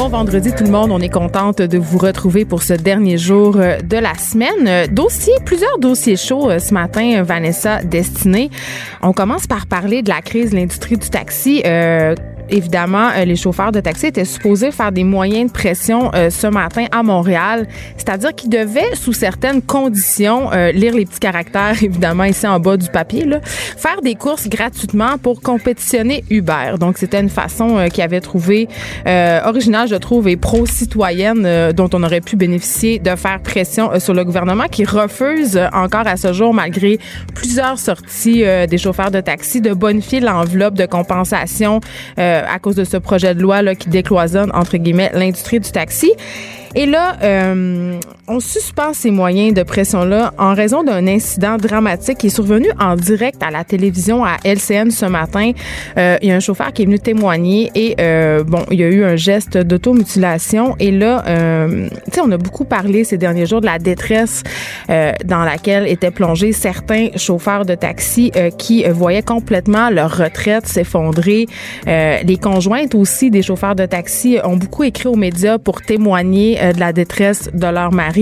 Bon vendredi tout le monde, on est contente de vous retrouver pour ce dernier jour euh, de la semaine. Euh, dossier, plusieurs dossiers chauds euh, ce matin, Vanessa Destinée. On commence par parler de la crise de l'industrie du taxi. Évidemment, les chauffeurs de taxi étaient supposés faire des moyens de pression ce matin à Montréal. C'est-à-dire qu'ils devaient, sous certaines conditions, lire les petits caractères, évidemment, ici en bas du papier, là, faire des courses gratuitement pour compétitionner Uber. Donc, c'était une façon qui avait trouvé originale, je trouve, et pro-citoyenne dont on aurait pu bénéficier de faire pression sur le gouvernement qui refuse encore à ce jour, malgré plusieurs sorties des chauffeurs de taxi, de bonifier l'enveloppe de compensation à cause de ce projet de loi là, qui décloisonne, entre guillemets, l'industrie du taxi. Et là, euh, on suspend ces moyens de pression-là en raison d'un incident dramatique qui est survenu en direct à la télévision à LCN ce matin. Euh, il y a un chauffeur qui est venu témoigner et euh, bon, il y a eu un geste d'automutilation. Et là, euh, tu sais, on a beaucoup parlé ces derniers jours de la détresse euh, dans laquelle étaient plongés certains chauffeurs de taxi euh, qui voyaient complètement leur retraite s'effondrer. les conjointes aussi des chauffeurs de taxi ont beaucoup écrit aux médias pour témoigner de la détresse de leur mari.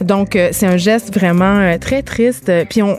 Donc, c'est un geste vraiment très triste. Puis on,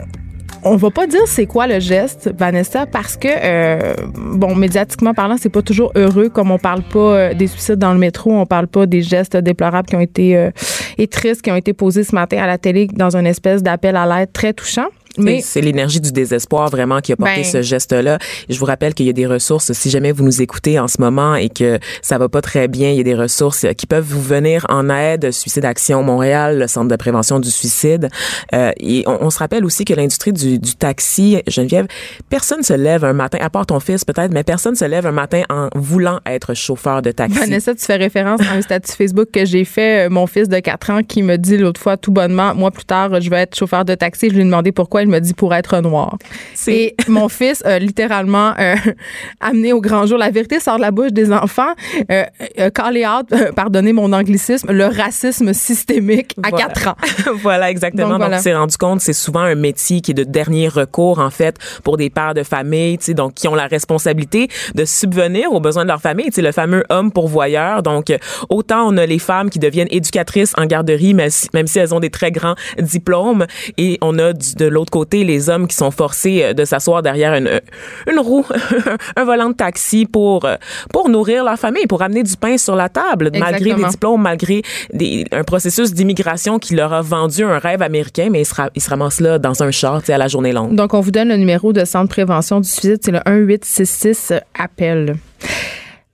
on va pas dire c'est quoi le geste, Vanessa, parce que euh, bon, médiatiquement parlant, c'est pas toujours heureux. Comme on parle pas des suicides dans le métro, on parle pas des gestes déplorables qui ont été euh, et tristes qui ont été posés ce matin à la télé dans une espèce d'appel à l'aide très touchant. Mais c'est l'énergie du désespoir vraiment qui a porté Ben- ce geste-là. Je vous rappelle qu'il y a des ressources. Si jamais vous nous écoutez en ce moment et que ça va pas très bien, il y a des ressources qui peuvent vous venir en aide. Suicide Action Montréal, le Centre de prévention du suicide. Euh, et on, on se rappelle aussi que l'industrie du, du taxi, Geneviève, personne se lève un matin, à part ton fils peut-être, mais personne se lève un matin en voulant être chauffeur de taxi. Vanessa, tu fais référence à un statut Facebook que j'ai fait. euh, Mon fils de 4 ans qui me dit l'autre fois tout bonnement, moi plus tard, je vais être chauffeur de taxi. Je lui ai demandé pourquoi. Il me dit pour être noir. C'est- Et mon fils a littéralement euh, amené au grand jour. La vérité sort de la bouche des enfants. Euh, euh, call out, euh, pardonnez mon anglicisme, le racisme systémique à Voilà. 4 ans. voilà, exactement. Donc, Donc, voilà. on s'est rendu compte, c'est souvent un métier qui est de dernier recours, en fait, pour des pères de famille, tu sais, donc, qui ont la responsabilité de subvenir aux besoins de leur famille, tu sais, le fameux homme pourvoyeur. Donc, autant on a les femmes qui deviennent éducatrices en garderie, même si, même si elles ont des très grands diplômes, et on a du- de l'autre côté les hommes qui sont forcés euh, de s'asseoir derrière une, une roue, un volant de taxi pour, euh, pour nourrir leur famille, pour amener du pain sur la table, malgré des diplômes, malgré des, un processus d'immigration qui leur a vendu un rêve américain, mais ils se, ra- ils se ramassent là dans un char, à la journée longue. Donc, on vous donne le numéro de centre de prévention du suicide, c'est le 1866 appel.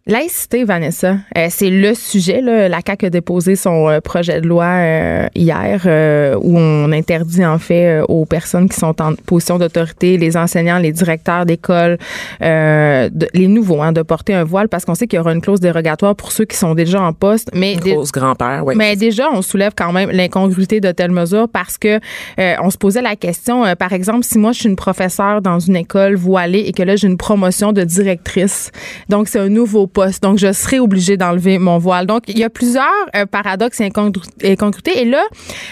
Laïcité, Vanessa, euh, c'est le sujet. Là. La CAQ a déposé son euh, projet de loi euh, hier euh, où on interdit en fait euh, aux personnes qui sont en position d'autorité, les enseignants, les directeurs d'école, euh, les nouveaux, hein, de porter un voile parce qu'on sait qu'il y aura une clause dérogatoire pour ceux qui sont déjà en poste. Mais Grosse grand-père, oui. mais déjà, on soulève quand même l'incongruité de telles mesures parce que euh, on se posait la question, euh, par exemple, si moi je suis une professeure dans une école voilée et que là j'ai une promotion de directrice, donc c'est un nouveau poste, donc je serai obligée d'enlever mon voile. Donc il y a plusieurs euh, paradoxes et incongru- incongruités. Et là,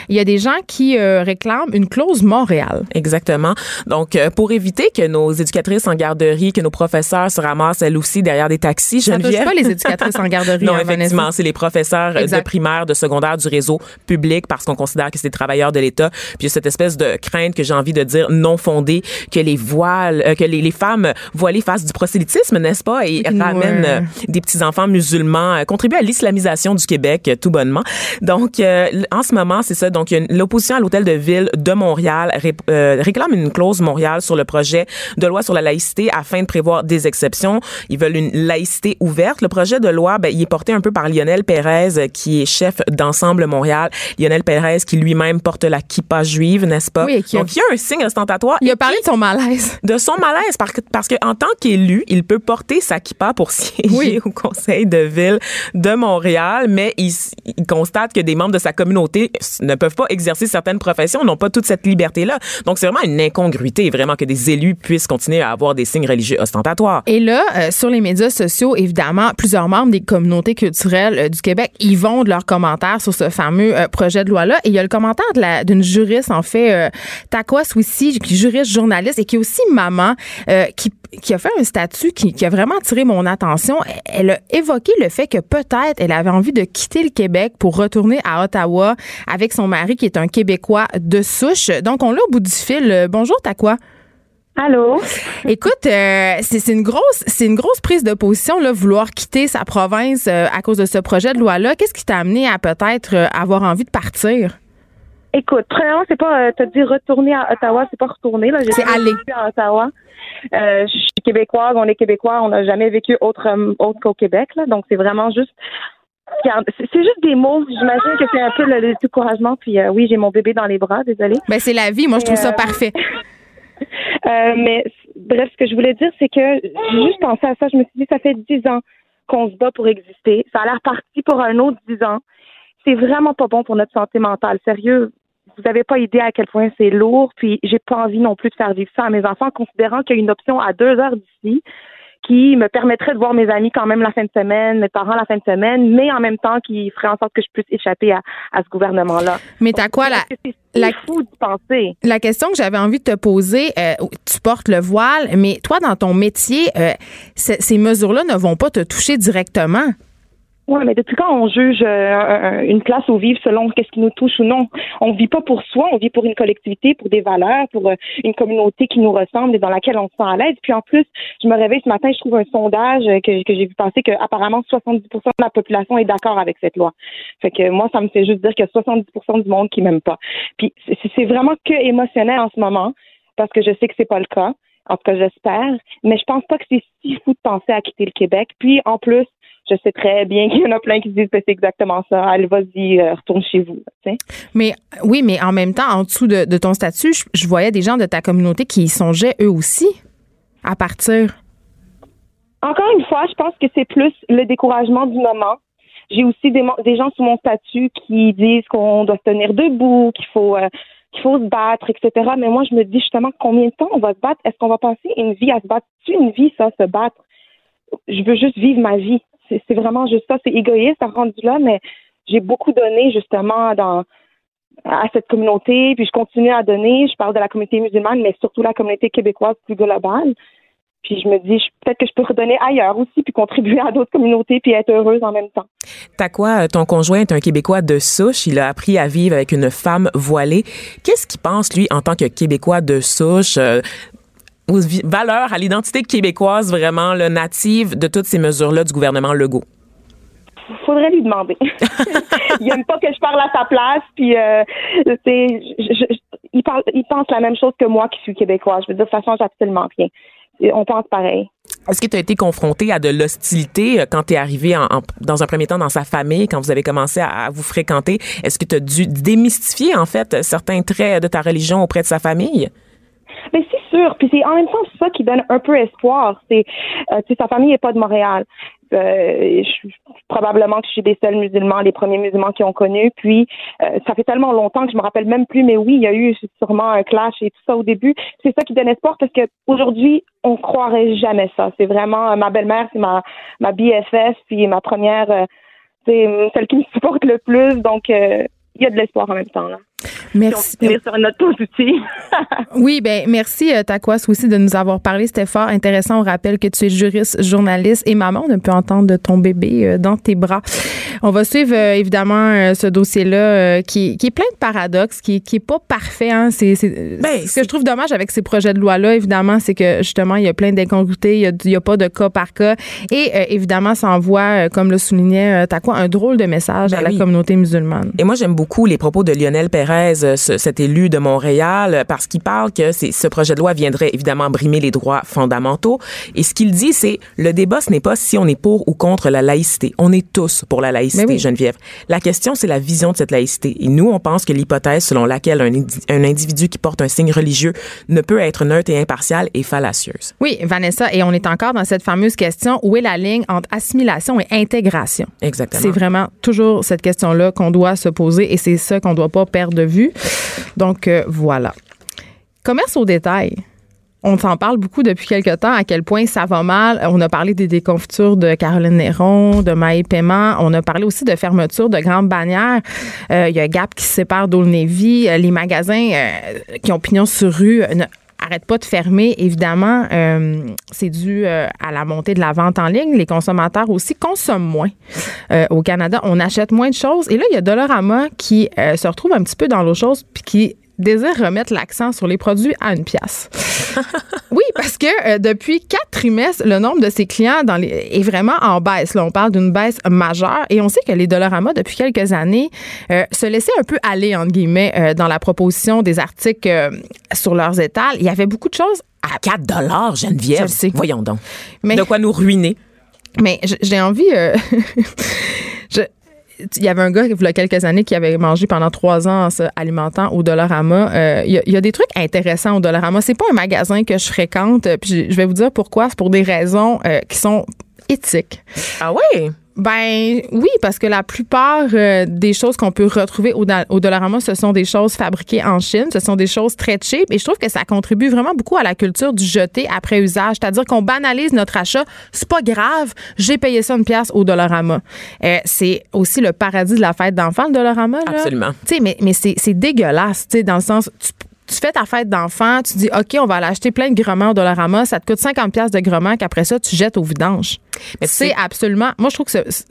il y a des gens qui euh, réclament une clause Montréal. Exactement. Donc, euh, pour éviter que nos éducatrices en garderie, que nos professeurs se ramassent elles aussi derrière des taxis, Ça touche Geneviève? pas les éducatrices en garderie. Non, hein, effectivement, c'est les professeurs Exact. de primaire, de secondaire du réseau public parce qu'on considère que c'est des travailleurs de l'État. Puis il y a cette espèce de crainte que j'ai envie de dire non fondée que les voiles, que les, les femmes voilées fassent du prosélytisme, n'est-ce pas, et Ouais. ramènent euh, des petits enfants musulmans, euh, contribuent à l'islamisation du Québec euh, tout bonnement. Donc euh, en ce moment, c'est ça. Donc l'opposition à l'hôtel de ville de Montréal ré- euh, réclame une clause Montréal sur le projet de loi sur la laïcité afin de prévoir des exceptions. Ils veulent une laïcité ouverte. Le projet de loi, ben, il est porté un peu par Lionel Pérez, qui est chef d'ensemble Montréal. Lionel Pérez, qui lui-même porte la kippa juive, n'est-ce pas? Oui, qui a- Donc, il y a un signe ostentatoire. Il a parlé de son malaise. de son malaise parce que parce que en tant qu'élu, il peut porter sa kippa pour siéger Oui, siéger au conseil de ville de Montréal, mais il, il, constate que des membres de sa communauté ne peuvent pas exercer certaines professions, n'ont pas toute cette liberté-là. Donc, c'est vraiment une incongruité, vraiment, que des élus puissent continuer à avoir des signes religieux ostentatoires. Et là, euh, sur les médias sociaux, évidemment, plusieurs membres des communautés culturelles euh, du Québec, ils vont de leurs commentaires sur ce fameux euh, projet de loi-là. Et il y a le commentaire d'une juriste, en fait, Takwa Swissi, qui est juriste journaliste et qui est aussi maman, qui qui a fait un statut qui, qui, a vraiment attiré mon attention. Elle a évoqué le fait que peut-être elle avait envie de quitter le Québec pour retourner à Ottawa avec son mari qui est un Québécois de souche. Donc, on l'a au bout du fil. Bonjour, Takwa. Allô? Écoute, euh, c'est une grosse, c'est une grosse prise de position là, vouloir quitter sa province euh, à cause de ce projet de loi là. Qu'est-ce qui t'a amené à peut-être euh, avoir envie de partir? Écoute, premièrement, c'est pas, t'as dit retourner à Ottawa, c'est pas retourner là. C'est aller à Ottawa. je suis québécoise, on est québécois, on n'a jamais vécu autre, autre qu'au Québec là, donc c'est vraiment juste c'est juste des mots. J'imagine que c'est un peu le, découragement. Puis oui, j'ai mon bébé dans les bras, désolée. Ben c'est la vie. Moi, je trouve ça parfait. Euh, mais bref, ce que je voulais dire, c'est que j'ai juste pensé à ça. Je me suis dit, ça fait dix ans qu'on se bat pour exister. Ça a l'air parti pour un autre dix ans. C'est vraiment pas bon pour notre santé mentale. Sérieux, vous n'avez pas idée à quel point c'est lourd. Puis j'ai pas envie non plus de faire vivre ça à mes enfants, considérant qu'il y a une option à deux heures d'ici qui me permettrait de voir mes amis quand même la fin de semaine, mes parents la fin de semaine, mais en même temps qui ferait en sorte que je puisse échapper à, ce gouvernement-là. Mais t'as quoi la la, fou de penser. la question que j'avais envie de te poser, euh, tu portes le voile, mais toi dans ton métier, euh, ces mesures-là ne vont pas te toucher directement. Oui, mais depuis quand on juge euh, une place où vivre selon qu'est-ce qui nous touche ou non? On vit pas pour soi, on vit pour une collectivité, pour des valeurs, pour euh, une communauté qui nous ressemble et dans laquelle on se sent à l'aise. Puis en plus, je me réveille ce matin, je trouve un sondage que, que j'ai vu passer que apparemment 70% de la population est d'accord avec cette loi. Fait que moi, ça me fait juste dire qu'il y a 70% du monde qui m'aime pas. Puis c'est vraiment que émotionnel en ce moment parce que je sais que c'est pas le cas. En tout cas, j'espère. Mais je pense pas que c'est si fou de penser à quitter le Québec. Puis, en plus, je sais très bien qu'il y en a plein qui disent que c'est exactement ça. Allez, vas-y, euh, retourne chez vous. Mais oui, mais en même temps, en dessous de, ton statut, je, voyais des gens de ta communauté qui y songeaient eux aussi à partir. Encore une fois, je pense que c'est plus le découragement du moment. J'ai aussi des, des, gens sous mon statut qui disent qu'on doit se tenir debout, qu'il faut euh, qu'il faut se battre, etc. Mais moi, je me dis justement combien de temps on va se battre? Est-ce qu'on va passer une vie à se battre? C'est une vie, ça, se battre. Je veux juste vivre ma vie c'est vraiment juste ça. C'est égoïste à rendu là, mais j'ai beaucoup donné justement dans à cette communauté, puis je continue à donner. Je parle de la communauté musulmane, mais surtout la communauté québécoise plus globale. Puis je me dis, peut-être que je peux redonner ailleurs aussi, puis contribuer à d'autres communautés, puis être heureuse en même temps. T'as quoi? Ton conjoint est un Québécois de souche. Il a appris à vivre avec une femme voilée. Qu'est-ce qu'il pense, lui, en tant que Québécois de souche? Aux valeurs, à l'identité québécoise vraiment le native de toutes ces mesures-là du gouvernement Legault? Faudrait lui demander. il aime pas que je parle à sa place, puis euh, il, parle, il pense la même chose que moi qui suis québécois. Je veux dire, ça change absolument rien. On pense pareil. Est-ce que tu as été confronté à de l'hostilité euh, quand tu es arrivé en, dans un premier temps dans sa famille, quand vous avez commencé à, vous fréquenter? Est-ce que tu as dû démystifier, en fait, certains traits de ta religion auprès de sa famille? Mais c'est sûr. Puis c'est en même temps ça qui donne un peu espoir. C'est, euh, sa famille n'est pas de Montréal. Euh, je, probablement que je suis des seuls musulmans, les premiers musulmans qui ont connu. Puis euh, ça fait tellement longtemps que je me rappelle même plus. Mais oui, il y a eu sûrement un clash et tout ça au début. C'est ça qui donne espoir parce que aujourd'hui, on croirait jamais ça. C'est vraiment ma belle-mère, c'est ma ma BFF, puis ma première, c'est celle qui me supporte le plus. Donc il y a de l'espoir en même temps là. Merci. sur notre oui, ben merci euh, Takwas aussi de nous avoir parlé. C'était fort intéressant. On rappelle que tu es juriste, journaliste et maman. On peut entendre de ton bébé euh, dans tes bras. On va suivre euh, évidemment ce dossier-là qui, qui, est plein de paradoxes, qui, qui est pas parfait. Hein. C'est, ben, ce que je trouve dommage avec ces projets de loi-là, évidemment, c'est que justement, il y a plein d'incongruités. Il n'y a, pas de cas par cas. Et évidemment, ça envoie, comme le soulignait Takwa, un drôle de message ben à la communauté musulmane. Et moi, j'aime beaucoup les propos de Lionel Perrin Ce- cet élu de Montréal, parce qu'il parle que ce projet de loi viendrait évidemment brimer les droits fondamentaux. Et ce qu'il dit, c'est le débat, ce n'est pas si on est pour ou contre la laïcité. On est tous pour la laïcité, oui. Geneviève. La question, c'est la vision de cette laïcité. Et nous, on pense que l'hypothèse selon laquelle un, un individu qui porte un signe religieux ne peut être neutre et impartial est fallacieuse. Oui, Vanessa, et on est encore dans cette fameuse question où est la ligne entre assimilation et intégration? Exactement. C'est vraiment toujours cette question-là qu'on doit se poser et c'est ça qu'on ne doit pas perdre de vue. Donc, euh, voilà. Commerce au détail. On s'en parle beaucoup depuis quelque temps, à quel point ça va mal. On a parlé des déconfitures de Caroline Néron, de Maï Paiement. On a parlé aussi de fermeture de grandes bannières. Euh, Il y a Gap qui sépare d'Aulnevy. Euh, Les magasins qui ont pignon sur rue arrêtent pas de fermer. Évidemment, euh, c'est dû euh, à la montée de la vente en ligne. Les consommateurs aussi consomment moins. Euh, au Canada, on achète moins de choses. Et là, il y a Dollarama qui se retrouve un petit peu dans l'autre chose puis qui désire remettre l'accent sur les produits à une pièce. oui, parce que euh, depuis quatre trimestres, le nombre de ses clients dans les, est vraiment en baisse. Là, on parle d'une baisse majeure et on sait que les Dollarama, depuis quelques années, euh, se laissaient un peu aller, entre guillemets, euh, dans la proposition des articles sur leurs étals. Il y avait beaucoup de choses À 4 dollars, Geneviève. Je le sais. Voyons donc. Mais- De quoi nous ruiner. Mais j'ai envie. je- il y avait un gars, il y a quelques années, qui avait mangé pendant trois ans en se alimentant au Dollarama. Euh, il, y a, des trucs intéressants au Dollarama. C'est pas un magasin que je fréquente. euh, Puis je- je vais vous dire pourquoi. C'est pour des raisons euh, qui sont éthiques. Ah oui? Ben oui, parce que la plupart euh, des choses qu'on peut retrouver au, au Dollarama, ce sont des choses fabriquées en Chine, ce sont des choses très cheap et je trouve que ça contribue vraiment beaucoup à la culture du jeter après usage, c'est-à-dire qu'on banalise notre achat, c'est pas grave, j'ai payé ça une pièce au Dollarama. Euh, c'est aussi le paradis de la fête d'enfant le Dollarama là. Absolument. Tu sais mais mais c'est c'est dégueulasse, tu sais dans le sens tu tu fais ta fête d'enfant, tu dis OK, on va aller acheter plein de grements au Dollarama, ça te coûte 50 pièces de grements qu'après ça tu jettes au vidange. Mais tu C'est sais- absolument. Moi, je trouve que ce,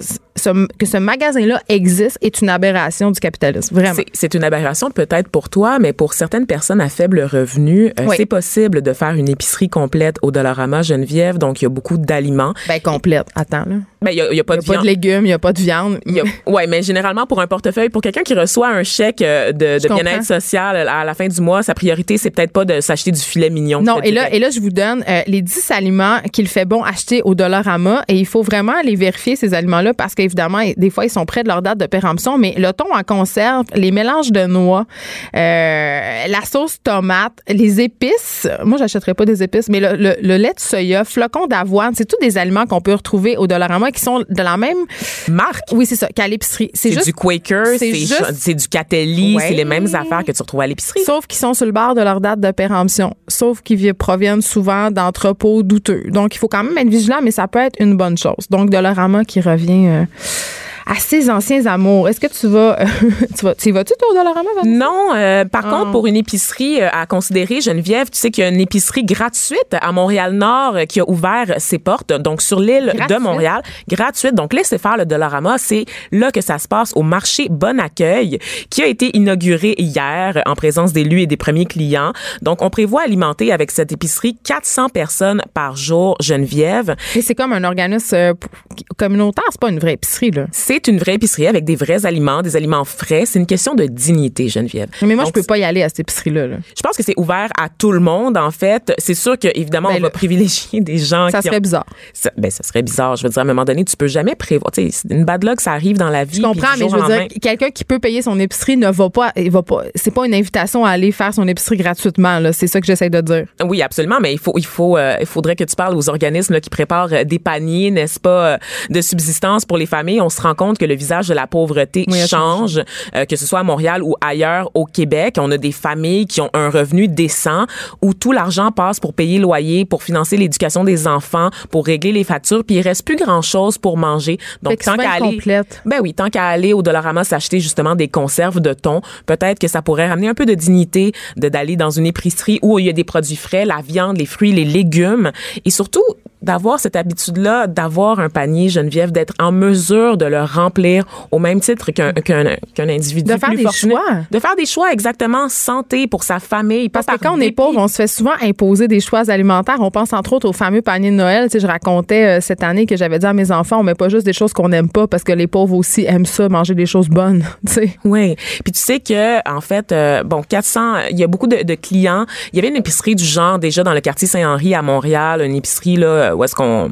ce- que ce magasin-là existe est une aberration du capitalisme. Vraiment. C'est- une aberration peut-être pour toi, mais pour certaines personnes à faible revenu, euh, Oui. c'est possible de faire une épicerie complète au Dollarama Geneviève. Donc, il y a beaucoup d'aliments. Ben, complète. Attends, là. Ben, il y a, y a pas Il de n'y a pas viande. de légumes, il n'y a pas de viande. Y ouais, mais généralement pour un portefeuille, pour quelqu'un qui reçoit un chèque euh, de, de bien-être social à la fin du mois, sa priorité c'est peut-être pas de s'acheter du filet mignon. Non, et là, et là, je vous donne euh, les 10 aliments qu'il fait bon acheter au Dollarama et il faut vraiment aller vérifier ces aliments-là parce qu'évidemment, des fois, ils sont près de leur date de péremption, mais le thon en conserve, les mélanges de noix, euh, la sauce tomate, les épices. Moi, j'achèterais pas des épices, mais le, le- le lait de soya, flocons d'avoine, c'est tous des aliments qu'on peut retrouver au Dollarama qui sont de la même marque? Oui, c'est ça, qu'à l'épicerie. C'est du Quaker, c'est juste- du Catelli, Ouais. c'est les mêmes affaires que tu retrouves à l'épicerie. Sauf qu'ils sont sur le bord de leur date de péremption. Sauf qu'ils vi- proviennent souvent d'entrepôts douteux. Donc, il faut quand même être vigilant, mais ça peut être une bonne chose. Donc, Dollarama qui revient euh, Euh, à ses anciens amours. Est-ce que tu vas. euh, tu vas tu vas-tu, au Dollarama? Non, euh, par Ah. contre, pour une épicerie euh, à considérer, Geneviève, tu sais qu'il y a une épicerie gratuite à Montréal-Nord euh, qui a ouvert ses portes, donc sur l'île de? Montréal. Gratuite. Donc, laissez faire le Dollarama. C'est là que ça se passe au marché Bon Accueil, qui a été inauguré hier en présence d'élus et des premiers clients. Donc, on prévoit alimenter avec cette épicerie 400 personnes par jour, Geneviève. Mais c'est comme un organisme communautaire, c'est pas une vraie épicerie, là. C'est une vraie épicerie avec des vrais aliments, des aliments frais. C'est une question de dignité, Geneviève. Mais moi, Donc, je peux pas y aller à cette épicerie-là. là. Je pense que c'est ouvert à tout le monde, en fait. C'est sûr que, évidemment, Ben on va privilégier des gens Ça qui serait ont- bizarre. Ça, ben, ça serait bizarre. Je veux dire, à un moment donné, tu peux jamais prévoir. Tu sais, c'est une bad luck, ça arrive dans la vie. Je comprends, mais je veux dire, quelqu'un qui peut payer son épicerie ne va pas, il va pas, c'est pas une invitation à aller faire son épicerie gratuitement, là. C'est ça que j'essaie de dire. Oui, absolument, mais il faut, il faut, euh, il faudrait que tu parles aux organismes là, qui préparent euh, des paniers, n'est-ce pas, euh, de subsistance pour les familles. On se rend compte que le visage de la pauvreté Oui, change, euh, que ce soit à Montréal ou ailleurs au Québec. On a des familles qui ont un revenu décent où tout l'argent passe pour payer le loyer, pour financer l'éducation des enfants, pour régler les factures, puis il reste plus grand chose pour manger. Donc tant qu'à aller, incomplète. ben oui, tant qu'à aller au Dollarama s'acheter justement des conserves de thon, peut-être que ça pourrait ramener un peu de dignité de d'aller dans une épicerie où il y a des produits frais, la viande, les fruits, les légumes et surtout d'avoir cette habitude-là, d'avoir un panier, Geneviève, d'être en mesure de le remplir au même titre qu'un qu'un qu'un individu De faire plus des fortuné. choix. De faire des choix exactement santé pour sa famille. Parce que quand on est pauvre, on se fait souvent imposer des choix alimentaires. On pense entre autres au fameux panier de Noël. Tu sais, je racontais euh, cette année que j'avais dit à mes enfants, on met pas juste des choses qu'on n'aime pas parce que les pauvres aussi aiment ça, manger des choses bonnes. Tu sais. Oui. Puis tu sais que en fait, euh, bon, 400, il y a beaucoup de, de clients. Il y avait une épicerie du genre déjà dans le quartier Saint-Henri à Montréal, une épicerie là où est-ce qu'on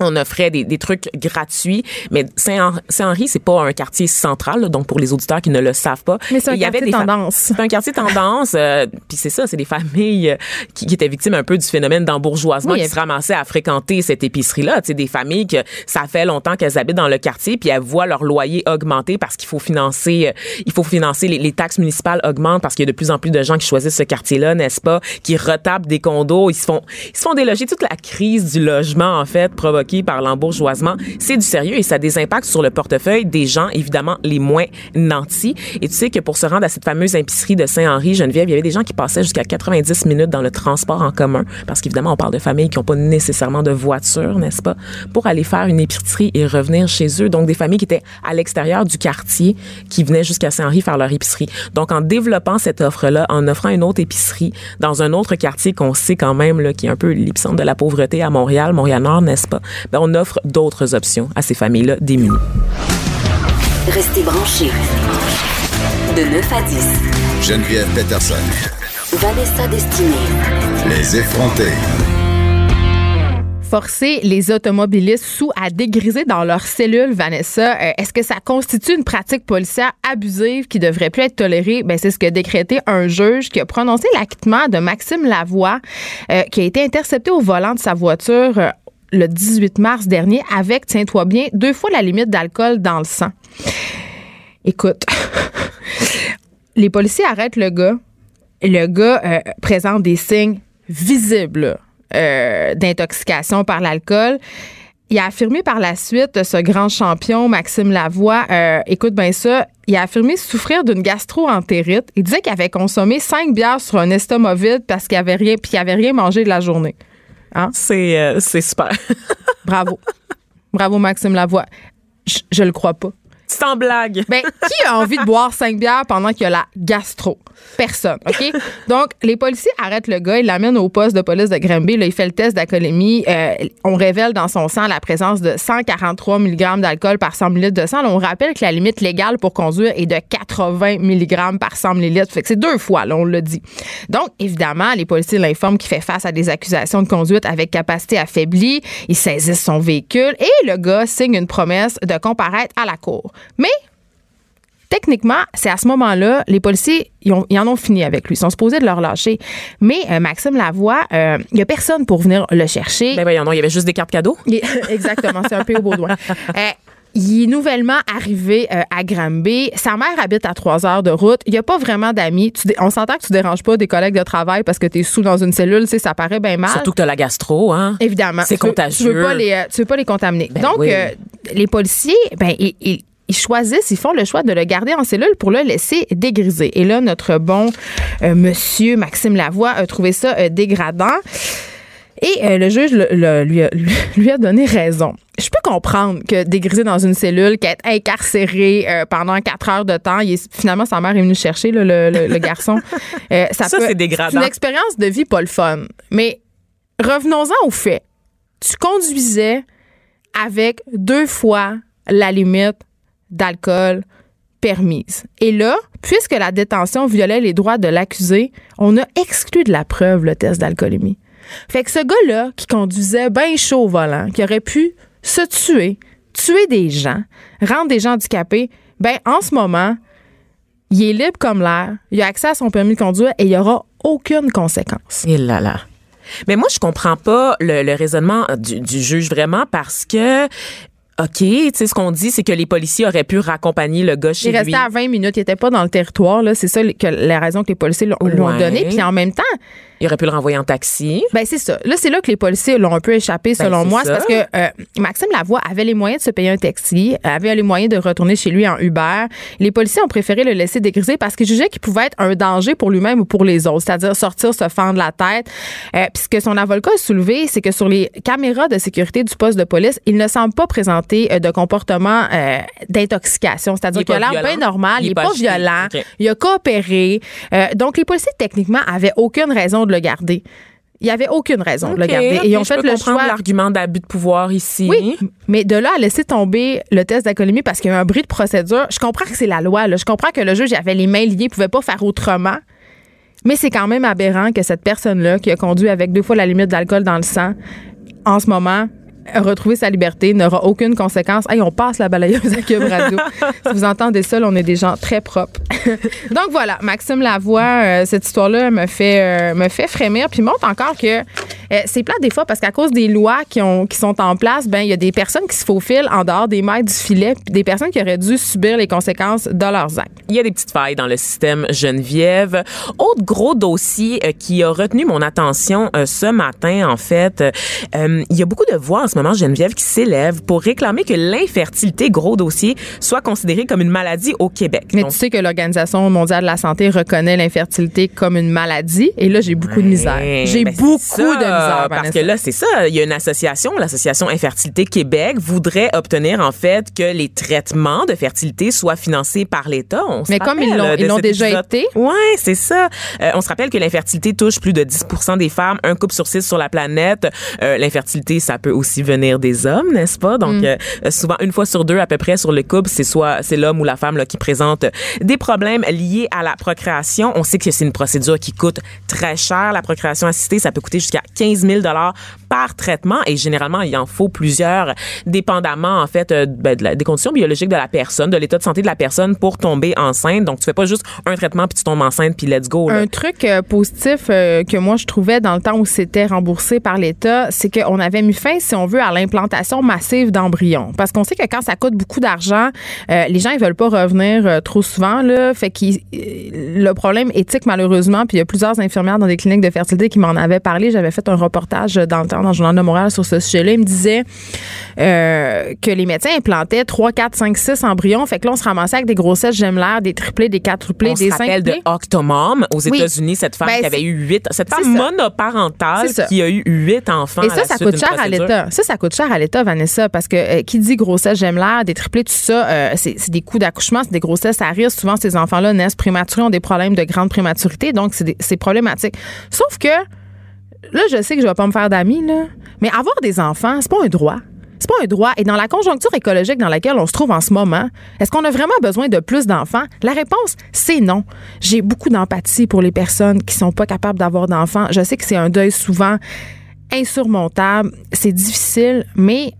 on offrait des, des trucs gratuits, mais Saint-Henri, c'est pas un quartier central, là, donc pour les auditeurs qui ne le savent pas. Mais c'est un il y avait quartier des tendance. C'est un quartier tendance, euh, puis c'est ça, c'est des familles euh, qui, qui étaient victimes un peu du phénomène d'embourgeoisement Oui, qui se ramassaient à fréquenter cette épicerie-là. Sais, des familles que ça fait longtemps qu'elles habitent dans le quartier, puis elles voient leur loyer augmenter parce qu'il faut financer, euh, il faut financer les, les taxes municipales augmentent parce qu'il y a de plus en plus de gens qui choisissent ce quartier-là, n'est-ce pas, qui retapent des condos, ils se font, ils se font déloger. Toute la crise du logement en fait provoquée par l'embourgeoisement, c'est du sérieux et ça a des impacts sur le portefeuille des gens évidemment les moins nantis. Et tu sais que pour se rendre à cette fameuse épicerie de Saint-Henri, Geneviève, il y avait des gens qui passaient jusqu'à 90 minutes dans le transport en commun parce qu'évidemment on parle de familles qui n'ont pas nécessairement de voiture, n'est-ce pas, pour aller faire une épicerie et revenir chez eux. Donc des familles qui étaient à l'extérieur du quartier qui venaient jusqu'à Saint-Henri faire leur épicerie. Donc en développant cette offre-là, en offrant une autre épicerie dans un autre quartier qu'on sait quand même là, qui est un peu l'épicentre de la pauvreté à Montréal, Montréal-Nord, n'est-ce pas, ben, on offre d'autres options à ces familles-là démunies. Restez branchés. De 9 à 10. Geneviève Peterson. Vanessa Destinée. Les effrontés. Forcer les automobilistes sous à dégriser dans leurs cellules, Vanessa, euh, est-ce que ça constitue une pratique policière abusive qui devrait plus être tolérée? Ben, c'est ce que décrété un juge qui a prononcé l'acquittement de Maxime Lavoie, euh, qui a été intercepté au volant de sa voiture euh, le 18 mars dernier avec, tiens-toi bien, deux fois la limite d'alcool dans le sang. Écoute, les policiers arrêtent le gars. Le gars euh, présente des signes visibles euh, d'intoxication par l'alcool. Il a affirmé par la suite, ce grand champion, Maxime Lavoie, euh, écoute bien ça, il a affirmé souffrir d'une gastro-entérite. Il disait qu'il avait consommé cinq bières sur un estomac vide parce qu'il avait rien mangé de la journée. Hein? C'est euh, super. Bravo. Bravo, Maxime Lavoie. Je, je le crois pas. Sans blague. Ben, qui a envie de boire cinq bières pendant qu'il y a la gastro? Personne, OK? Donc, les policiers arrêtent le gars, ils l'amènent au poste de police de Granby. Là, il fait le test d'alcoolémie. Euh, on révèle dans son sang la présence de 143 mg d'alcool par 100 ml de sang. Là, on rappelle que la limite légale pour conduire est de 80 mg par 100 ml. Fait que c'est deux fois, là, on l'a dit. Donc, évidemment, les policiers l'informent qu'il fait face à des accusations de conduite avec capacité affaiblie. Ils saisissent son véhicule et le gars signe une promesse de comparaître à la cour. Mais techniquement, c'est à ce moment-là, les policiers, ils, ont- ils en ont fini avec lui. Ils sont supposés de le relâcher. Mais euh, Maxime Lavoie, euh, il n'y a personne pour venir le chercher. Ben voyons, non, il y avait juste des cartes cadeaux. Exactement, c'est un peu au Baudouin. Euh, il est nouvellement arrivé euh, à Granby. Sa mère habite à trois heures de route. Il n'y a pas vraiment d'amis. Tu On s'entend que tu déranges pas des collègues de travail parce que tu es sous dans une cellule. Tu ça paraît bien mal. Surtout que t'as la gastro, hein. Évidemment. C'est Tu veux- contagieux. Tu veux pas les, tu veux pas les contaminer. Ben Donc, oui. euh, les policiers, ben, ils, ils- ils choisissent, ils font le choix de le garder en cellule pour le laisser dégriser. Et là, notre bon euh, monsieur Maxime Lavoie a trouvé ça euh, dégradant. Et euh, le juge le- le- lui, a, lui a donné raison. Je peux comprendre que dégriser dans une cellule, qu'être incarcéré euh, pendant quatre heures de temps, il est- finalement, sa mère est venue chercher, là, le, garçon. Euh, ça Ça, c'est dégradant. C'est une expérience de vie pas le fun. Mais revenons-en au fait. Tu conduisais avec deux fois la limite d'alcool permise. Et là, puisque la détention violait les droits de l'accusé, on a exclu de la preuve le test d'alcoolémie. Fait que ce gars-là qui conduisait bien chaud au volant, qui aurait pu se tuer, tuer des gens, rendre des gens handicapés, ben en ce moment, il est libre comme l'air, il a accès à son permis de conduire et il n'y aura aucune conséquence. Et là là. Mais moi, je comprends pas le, raisonnement du juge vraiment parce que OK, tu sais, ce qu'on dit, c'est que les policiers auraient pu raccompagner le gars chez Il restait lui. à 20 minutes, il était pas dans le territoire, là. C'est ça que, la raison que les policiers l'ont lui ont Ouais. donné. Puis en même temps, Il aurait pu le renvoyer en taxi. Ben c'est ça. Là, c'est là que les policiers l'ont un peu échappé, Ben, selon moi. C'est parce que euh, Maxime Lavoie avait les moyens de se payer un taxi, avait les moyens de retourner chez lui en Uber. Les policiers ont préféré le laisser dégriser parce qu'ils jugeaient qu'il pouvait être un danger pour lui-même ou pour les autres, c'est-à-dire sortir, se fendre la tête. Euh, Puis ce que son avocat a soulevé, c'est que sur les caméras de sécurité du poste de police, il ne semble pas présenter euh, de comportement euh, d'intoxication. Il C'est-à-dire est qu'il a pas l'air bien normal, il, est pas, violent, il a coopéré. Euh, donc les policiers, techniquement, avaient aucune raison de le garder. Il n'y avait aucune raison de le garder. Et ils ont fait peux le comprendre choix. l'argument d'abus de pouvoir ici. Oui, mais de là à laisser tomber le test d'alcoolémie parce qu'il y a eu un bris de procédure, je comprends que c'est la loi. Là. Je comprends que le juge avait les mains liées, pouvait pas faire autrement. Mais c'est quand même aberrant que cette personne-là, qui a conduit avec deux fois la limite d'alcool dans le sang, en ce moment, a retrouvé sa liberté, n'aura aucune conséquence. Hey, on passe la balayeuse à Cube Radio. si vous entendez ça, là, on est des gens très propres. Donc voilà, Maxime Lavoie, euh, cette histoire-là me fait euh, me fait frémir, puis montre encore que euh, c'est plat des fois parce qu'à cause des lois qui ont qui sont en place, ben il y a des personnes qui se faufilent en dehors des mailles du filet, puis des personnes qui auraient dû subir les conséquences de leurs actes. Il y a des petites failles dans le système Geneviève. Autre gros dossier euh, qui a retenu mon attention ce matin, en fait, il y a beaucoup de voix en ce moment, Geneviève, qui s'élèvent pour réclamer que l'infertilité, gros dossier, soit considérée comme une maladie au Québec. Mais Donc, tu sais que l'Organisation mondiale de la santé reconnaît l'infertilité comme une maladie et là j'ai beaucoup de misère. J'ai ben, beaucoup c'est de ça, misère Parce Vanessa. que là, c'est ça. Il y a une association, l'association Infertilité Québec, voudrait obtenir en fait que les traitements de fertilité soient financés par l'État. Mais comme ils l'ont- ils l'ont déjà épisode. été. Ouais, c'est ça. Euh, on se rappelle que l'infertilité touche plus de 10% des femmes, un couple sur six sur la planète. Euh, l'infertilité, ça peut aussi venir des hommes, n'est-ce pas? Donc Mm. euh, souvent une fois sur deux à peu près sur le couple, c'est soit c'est l'homme ou la femme là, qui présente des problèmes liés à la procréation. On sait que c'est une procédure qui coûte très cher. La procréation assistée, ça peut coûter jusqu'à 15 000 dollars par traitement et généralement il en faut plusieurs, dépendamment en fait euh, ben, de la- des conditions biologiques de la personne, de l'état de santé de la personne pour tomber enceinte. Donc tu fais pas juste un traitement puis tu tombes enceinte puis let's go. là. Un truc euh, positif euh, que moi je trouvais dans le temps où c'était remboursé par l'État, c'est qu'on avait mis fin, si on veut, à l'implantation massive d'embryons. Parce qu'on sait que quand ça coûte beaucoup d'argent, euh, les gens ils veulent pas revenir euh, trop souvent là. Fait que le problème éthique malheureusement, puis il y a plusieurs infirmières dans des cliniques de fertilité qui m'en avaient parlé. J'avais fait un reportage dans le temps dans le journal de Montréal sur ce sujet-là. Ils me disaient euh, que les médecins implantaient 3, 4, 5, 6 embryons. Fait que là on se ramassait avec des grossesses gemelaires, des triplés, des quadruplés, On des se rappelle de. Octomom aux Oui. États-Unis, cette femme Ben, qui avait eu huit, cette femme monoparentale qui a eu huit enfants. Et à ça, la ça suite coûte cher à l'État. Ça, ça coûte cher à l'État, Vanessa, parce que euh, qui dit grossesse gemelaire, des triplés, tout ça, euh, c'est des coûts d'accouchement, c'est des grossesses à risque. Souvent, ces enfants-là naissent prématurés, ont des problèmes de grande prématurité, donc c'est problématique. Sauf que, là, je sais que je vais pas me faire d'amis, là, mais avoir des enfants, c'est pas un droit. C'est pas un droit. Et dans la conjoncture écologique dans laquelle on se trouve en ce moment, est-ce qu'on a vraiment besoin de plus d'enfants? La réponse, c'est non. J'ai beaucoup d'empathie pour les personnes qui sont pas capables d'avoir d'enfants. Je sais que c'est un deuil souvent insurmontable, c'est difficile, mais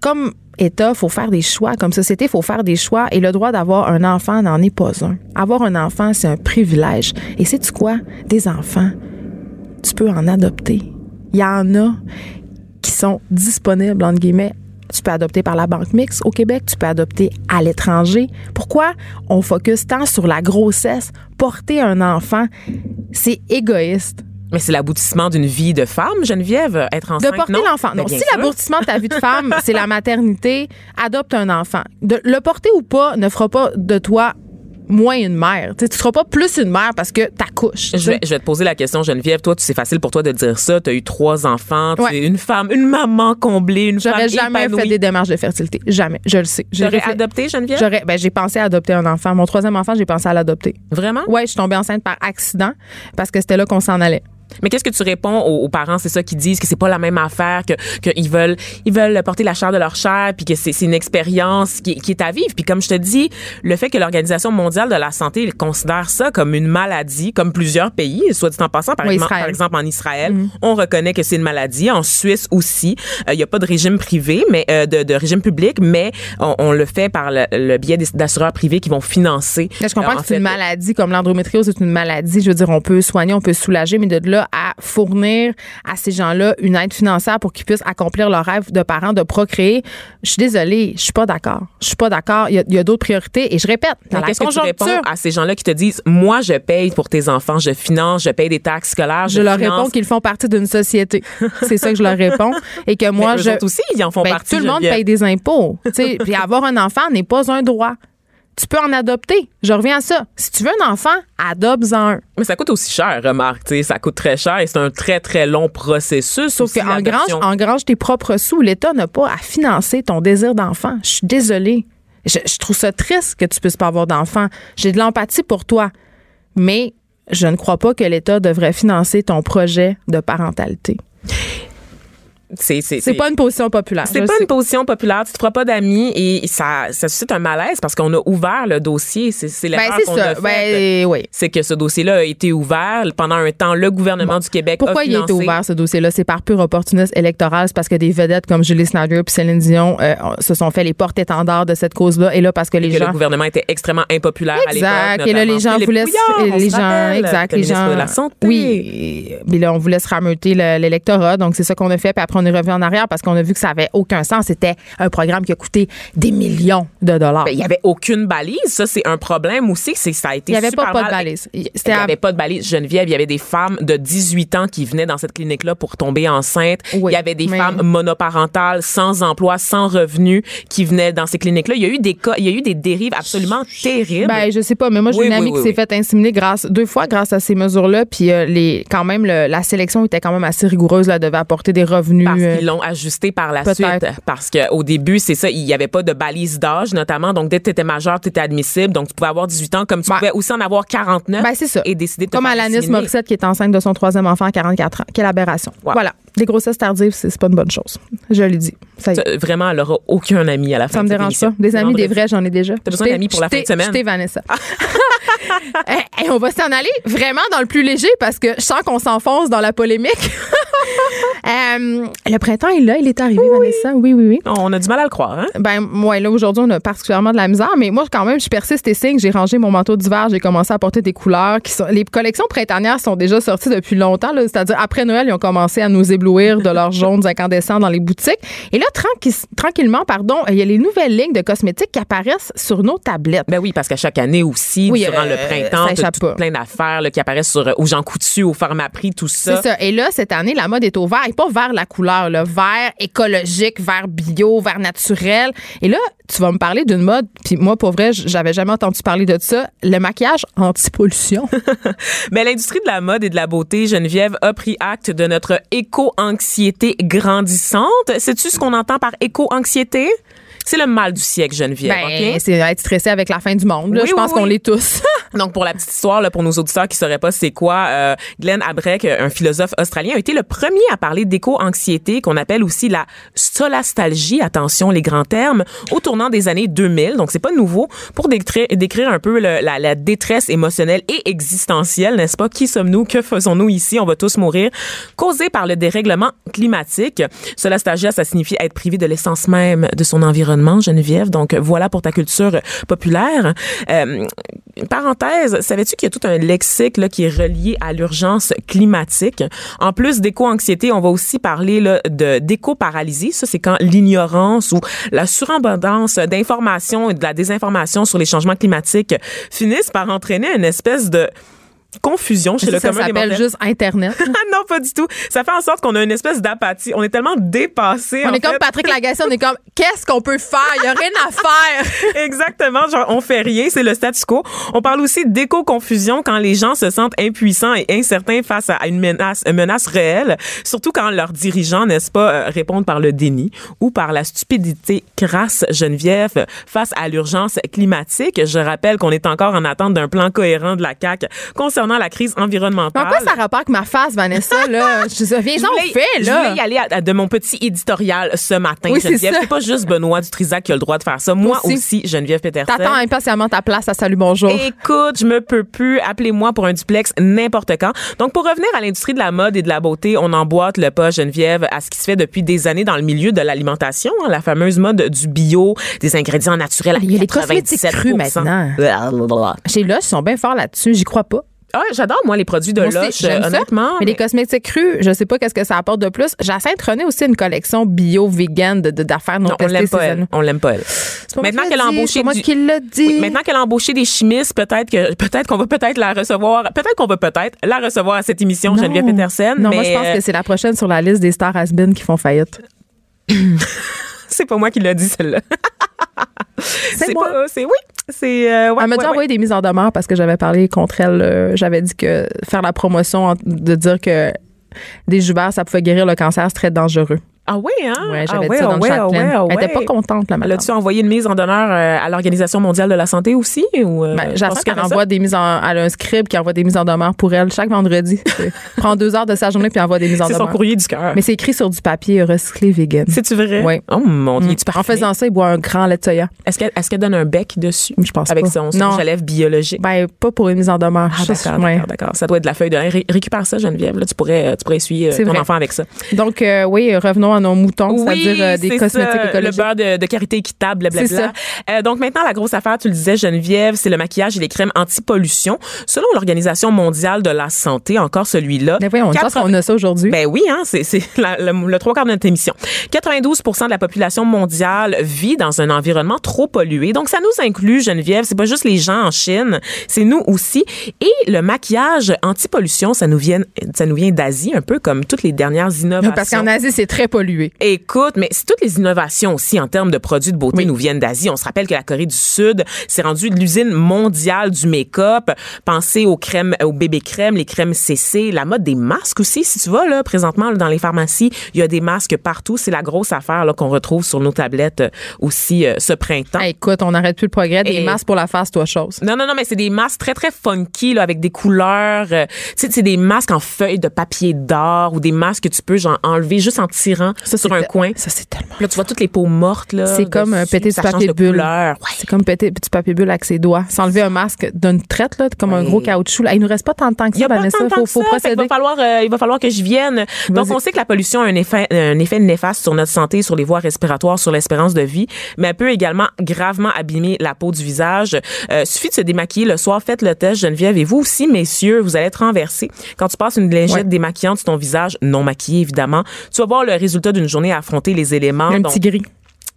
comme État, faut faire des choix. Comme société, faut faire des choix. Et le droit d'avoir un enfant n'en est pas un. Avoir un enfant, c'est un privilège. Et sais-tu quoi? Des enfants, tu peux en adopter. Il y en a qui sont disponibles, entre guillemets. Tu peux adopter par la Banque Mixte au Québec, tu peux adopter à l'étranger. Pourquoi? On focus tant sur la grossesse? Porter un enfant, c'est égoïste. Mais c'est l'aboutissement d'une vie de femme, Geneviève, être enceinte, De porter l'enfant. Ben, Non, bien si l'aboutissement de ta vie de femme, c'est la maternité, adopte un enfant. De, le porter ou pas ne fera pas de toi moins une mère. Tu tu seras pas plus une mère parce que t'accouches. tu Je vais, je vais te poser la question, Geneviève. Toi, c'est facile pour toi de dire ça. Tu as eu trois enfants. Tu Ouais. es une femme, une maman comblée, une femme J'aurais jamais épanouie. fait des démarches de fertilité. Jamais. Je le sais. J'aurais adopté, Geneviève? J'aurais, ben, j'ai pensé à adopter un enfant. Mon troisième enfant, j'ai pensé à l'adopter. Vraiment? Ouais, je suis tombée enceinte par accident parce que c'était là qu'on s'en allait. Mais qu'est-ce que tu réponds aux, aux parents, c'est ça qui disent que c'est pas la même affaire, que qu'ils veulent ils veulent porter la chair de leur chair, puis que c'est une expérience qui, qui est à vivre. Puis comme je te dis, le fait que l'Organisation mondiale de la santé considère ça comme une maladie, comme plusieurs pays, soit dit en passant, par, Oui, exemple, Israël. par exemple en Israël, on reconnaît que c'est une maladie. En Suisse aussi, Euh, il y a pas de régime privé, mais euh, de, de régime public, mais on, on le fait par le, le biais d'assureurs privés qui vont financer. Je comprends euh, que c'est une maladie comme l'endométriose, c'est une maladie? Je veux dire, on peut soigner, on peut soulager, mais de là là à fournir à ces gens-là une aide financière pour qu'ils puissent accomplir leur rêve de parents de procréer. Je suis désolée, je suis pas d'accord. Je suis pas d'accord. Il y a, d'autres priorités et je répète, dans la Qu'est-ce que tu conjoncture, réponds à ces gens-là qui te disent, moi, je paye pour tes enfants, je finance, je paye des taxes scolaires, je, je leur finance- réponds qu'ils font partie d'une société. C'est ça que je leur réponds et que moi Mais eux je aussi, ils en font Ben, partie. tout le monde paye des impôts. tu sais. Puis avoir un enfant n'est pas un droit. Tu peux en adopter. Je reviens à ça. Si tu veux un enfant, adopte-en un. Mais ça coûte aussi cher, remarque. Ça coûte très cher et c'est un très, très long processus. Sauf aussi, qu'engrange l'adoption. engrange tes propres sous. L'État n'a pas à financer ton désir d'enfant. Je suis désolée. Je, je trouve ça triste que tu puisses pas avoir d'enfant. J'ai de l'empathie pour toi. Mais je ne crois pas que l'État devrait financer ton projet de parentalité. C'est pas une position populaire. C'est pas sais. une position populaire. Tu te feras pas d'amis et ça, ça suscite un malaise parce qu'on a ouvert le dossier. C'est c'est Ben, qu'on a. Ben, oui. C'est que ce dossier-là a été ouvert pendant un temps. Le gouvernement du Québec Pourquoi a il a été ouvert, ce dossier-là? C'est par pur opportunisme électoral. C'est parce que des vedettes comme Julie Snyder et Céline Dion euh, se sont fait les porte-étendards de cette cause-là. Et là, parce que les que gens. le gouvernement était extrêmement impopulaire à l'époque. Exact. Et là, les gens voulaient. Les gens, exact. le Les gens. de la Santé. Oui. Mais là, on voulait se rameuter le- l'électorat. Donc, c'est ça qu'on a fait. Puis après, on est revenu en arrière parce qu'on a vu que ça avait aucun sens. C'était un programme qui a coûté des millions de dollars. Ben, il y avait aucune balise. Ça, c'est un problème aussi. C'est ça a été Il y avait super pas, pas de balise. Il n'y à- avait pas de balise. Geneviève, il y avait des femmes de 18 ans qui venaient dans cette clinique-là pour tomber enceinte. Oui, il y avait des mais- femmes monoparentales, sans emploi, sans revenus, qui venaient dans ces cliniques-là. Il y a eu des cas, il y a eu des dérives absolument terribles. Ben, je sais pas, mais moi, j'ai Oui, une amie oui, qui s'est oui. fait inséminer grâce, deux fois grâce à ces mesures-là. Puis, euh, les, quand même, le- la sélection était quand même assez rigoureuse. Là, elle devait apporter des revenus. Parce qu'ils l'ont ajusté par la suite. Parce qu'au début, c'est ça, il n'y avait pas de balise d'âge, notamment. Donc, dès que tu étais majeur, tu étais admissible. Donc, tu pouvais avoir 18 ans, comme tu Ben, pouvais aussi en avoir 49. Ben, c'est ça. Et décider de te Comme Alanis. Morissette qui est enceinte de son troisième enfant à 44 ans. Quelle aberration. Wow. Voilà. Des grossesses tardives, c'est pas une bonne chose. Je le dis. Ça y est. Vraiment, elle aura aucun ami à la fin Ça me dérange pas. Des amis, des vrais, j'en ai déjà. T'as besoin d'amis pour la fin de semaine? j'étais Vanessa. Eh, eh, on va s'en aller vraiment dans le plus léger parce que je sens qu'on s'enfonce dans la polémique. Euh, le printemps est là, il est arrivé, Vanessa. Oui, oui, oui. On a du mal à le croire, hein? Ben, moi, là, aujourd'hui, on a particulièrement de la misère, mais moi, quand même, je persiste et signe. J'ai rangé mon manteau d'hiver, j'ai commencé à porter des couleurs qui sont. Les collections printanières sont déjà sorties depuis longtemps. C'est-à-dire, après Noël, ils ont commencé à nous éblouir de leurs jaunes incandescents dans les boutiques. Et là, tranqui- tranquillement, pardon, il y a les nouvelles lignes de cosmétiques qui apparaissent sur nos tablettes. Ben oui, parce qu'à chaque année aussi, Oui, durant euh, le printemps, ça tout plein d'affaires qui apparaissent sur, euh, au Jean Coutu, au Pharmaprix, tout ça. C'est ça. Et là, cette année, la mode est au vert. Et pas vers la couleur, là. Vert écologique, vert bio, vert naturel. Et là, tu vas me parler d'une mode. Puis moi, pour vrai, j'avais jamais entendu parler de ça. Le maquillage anti-pollution. Mais l'industrie de la mode et de la beauté, Geneviève, a pris acte de notre éco-anxiété grandissante. Sais-tu ce qu'on entend par éco-anxiété? C'est le mal du siècle, Geneviève. Ben, OK? c'est être stressé avec la fin du monde. là. Oui, Je pense oui, qu'on oui. l'est tous. Donc, pour la petite histoire, là, pour nos auditeurs qui sauraient pas c'est quoi, euh, Glenn Abrek, un philosophe australien, a été le premier à parler d'éco-anxiété, qu'on appelle aussi la solastalgie, attention les grands termes, au tournant des années 2000. Donc, c'est pas nouveau pour décrire, un peu la détresse émotionnelle et existentielle, n'est-ce pas? Qui sommes-nous? Que faisons-nous ici? On va tous mourir. Causée par le dérèglement climatique. Solastalgia, ça signifie être privé de l'essence même de son environnement, Geneviève. Donc, voilà pour ta culture populaire. Euh, parenthèse, savais-tu qu'il y a tout un lexique là, qui est relié à l'urgence climatique? En plus d'éco-anxiété, on va aussi parler là, de d'éco-paralysie. Ça, c'est quand l'ignorance ou la surabondance d'informations et de la désinformation sur les changements climatiques finissent par entraîner une espèce de confusion chez le ça commun des s'appelle juste Internet. Ah non, pas du tout. Ça fait en sorte qu'on a une espèce d'apathie. On est tellement dépassé. on en est comme. Patrick Lagacé, on est comme qu'est-ce qu'on peut faire? Il n'y a rien à faire. Exactement, genre on fait rien, c'est le statu quo. On parle aussi d'éco-confusion quand les gens se sentent impuissants et incertains face à une menace, une menace réelle, surtout quand leurs dirigeants, n'est-ce pas, euh, répondent par le déni ou par la stupidité crasse Geneviève face à l'urgence climatique. Je rappelle qu'on est encore en attente d'un plan cohérent de la CAQ concernant la crise environnementale. en quoi ça rapporte avec ma face, Vanessa? Là? Je dis, viens Je en voulais- fait, Je là. voulais y aller à- à de mon petit éditorial ce matin, Oui, c'est Geneviève. C'est pas juste Benoît Dutrisac qui a le droit de faire ça. Moi Aussi. aussi, Geneviève Peterson. T'attends impatiemment ta place à Salut Bonjour. Écoute, je me peux plus. Appelez-moi pour un duplex n'importe quand. Donc, pour revenir à l'industrie de la mode et de la beauté, on emboîte le pas, Geneviève, à ce qui se fait depuis des années dans le milieu de l'alimentation, hein, la fameuse mode du bio, des ingrédients naturels à Il y a les cosmétiques 97%. crus maintenant. Chez Lush, ils sont bien forts là-dessus. J'y crois pas. Ah, j'adore, moi, les produits de Lush, j'aime ça. honnêtement. Mais les cosmétiques crus, je sais pas qu'est-ce que ça apporte de plus. Jacinthe René aussi une collection bio vegan de de- d'affaires non, Non, on l'aime pas, elle. On l'aime pas, elle. Pas Maintenant qu'elle a embauché moi qui l'a dit. Oui, maintenant qu'elle a embauché des chimistes, peut-être que peut-être qu'on va peut-être la recevoir, peut-être qu'on va peut-être la recevoir à cette émission, Non. Geneviève Petersen. Non, mais moi je pense euh, que c'est la prochaine sur la liste des stars has qui font faillite. c'est pas moi qui l'a dit celle-là. C'est moi. pas, c'est oui, c'est euh, ouais, elle m'a déjà ouais. envoyé des mises en demeure parce que j'avais parlé contre elle. euh, j'avais dit que faire la promotion, de dire que des jubères, ça pouvait guérir le cancer, c'est très dangereux. Ah oui, hein? Ouais, ah j'avais ouais, dit ça dans ah le ouais, chat ah ouais, ah Elle était ouais. pas contente, la madame. a-tu envoyé une mise en d'honneur euh, à l'Organisation mondiale de la santé aussi? Ou, euh, Ben, qu'elle envoie des mises en. Elle a un script qui envoie des mises en demeure pour elle chaque vendredi. Prend deux heures de sa journée puis envoie des mises en C'est son demeure. courrier du cœur. Mais c'est écrit sur du papier recyclé vegan. C'est-tu vrai? Oui. Oh mon Dieu, Mm. parfait? En faisant ça, il boit un grand lait de soya. Est-ce qu'elle est qu'elle donne un bec dessus? Je pense Avec pas. son, son relève biologique. Ben, pas pour une mise en demeure. Ah, Ça, d'accord, ouais. d'accord. Ça doit être de la feuille de lin. Ré- récupère ça, Geneviève. Là, tu pourrais, tu pourrais essuyer euh, ton enfant avec ça. Donc, euh, oui, revenons à nos moutons, c'est-à-dire euh, des cosmétiques ça, écologiques. Le beurre de, de karité équitable, blablabla. Euh, donc maintenant, la grosse affaire, tu le disais, Geneviève, c'est le maquillage et les crèmes anti-pollution. Selon l'Organisation mondiale de la santé, encore celui-là. Mais voyons, on pense 80 qu'on a ça aujourd'hui. Ben oui, hein, c'est le, le trois quarts de notre émission. 92% de la population mondiale vit dans un environnement trop pollué. Donc ça nous inclut, Geneviève, c'est pas juste les gens en Chine, c'est nous aussi. Et le maquillage anti-pollution, ça nous vient, ça nous vient d'Asie, un peu comme toutes les dernières innovations. Parce qu'en Asie, c'est très pollué. Écoute, mais c'est toutes les innovations aussi en termes de produits de beauté nous viennent d'Asie. On se rappelle que la Corée du Sud s'est rendue l'usine mondiale du make-up. Pensez aux crèmes, aux bébés crèmes, les crèmes CC, la mode des masques aussi. Si tu vas là présentement là, dans les pharmacies, il y a des masques partout. C'est la grosse affaire là qu'on retrouve sur nos tablettes euh, aussi euh, ce printemps. Écoute, on n'arrête plus le progrès. Des Et- masques pour la face, toi, chose. Non, non, non, mais c'est des masques très, très funky, là, avec des couleurs. euh, tu sais, c'est des masques en feuilles de papier d'or ou des masques que tu peux, genre, enlever juste en tirant sur c'est un te- coin. Ça, c'est tellement. Là, tu vois toutes les peaux mortes, là. C'est comme dessus, péter du ça papier de bulle. couleur. Ouais. C'est comme péter du papier bulle avec ses doigts. S'enlever un masque d'une traite, là, comme un gros caoutchouc. là. Il nous reste pas tant de temps que Il ça, Vanessa. tant faut, faut ça, procéder. va falloir, euh, il va falloir que je vienne. Donc, on sait que la pollution a un effet, un effet néfaste sur notre santé, sur les voies respiratoires, sur l'espérance de vie, mais elle peut également gravement abîmer la peau du visage. Euh, suffit de se démaquiller le soir, faites le test, Geneviève, et vous aussi, messieurs, vous allez être renversés. Quand tu passes une lingette Ouais. démaquillante sur ton visage, non maquillé évidemment, tu vas voir le résultat d'une journée à affronter les éléments. Un Donc, petit gris.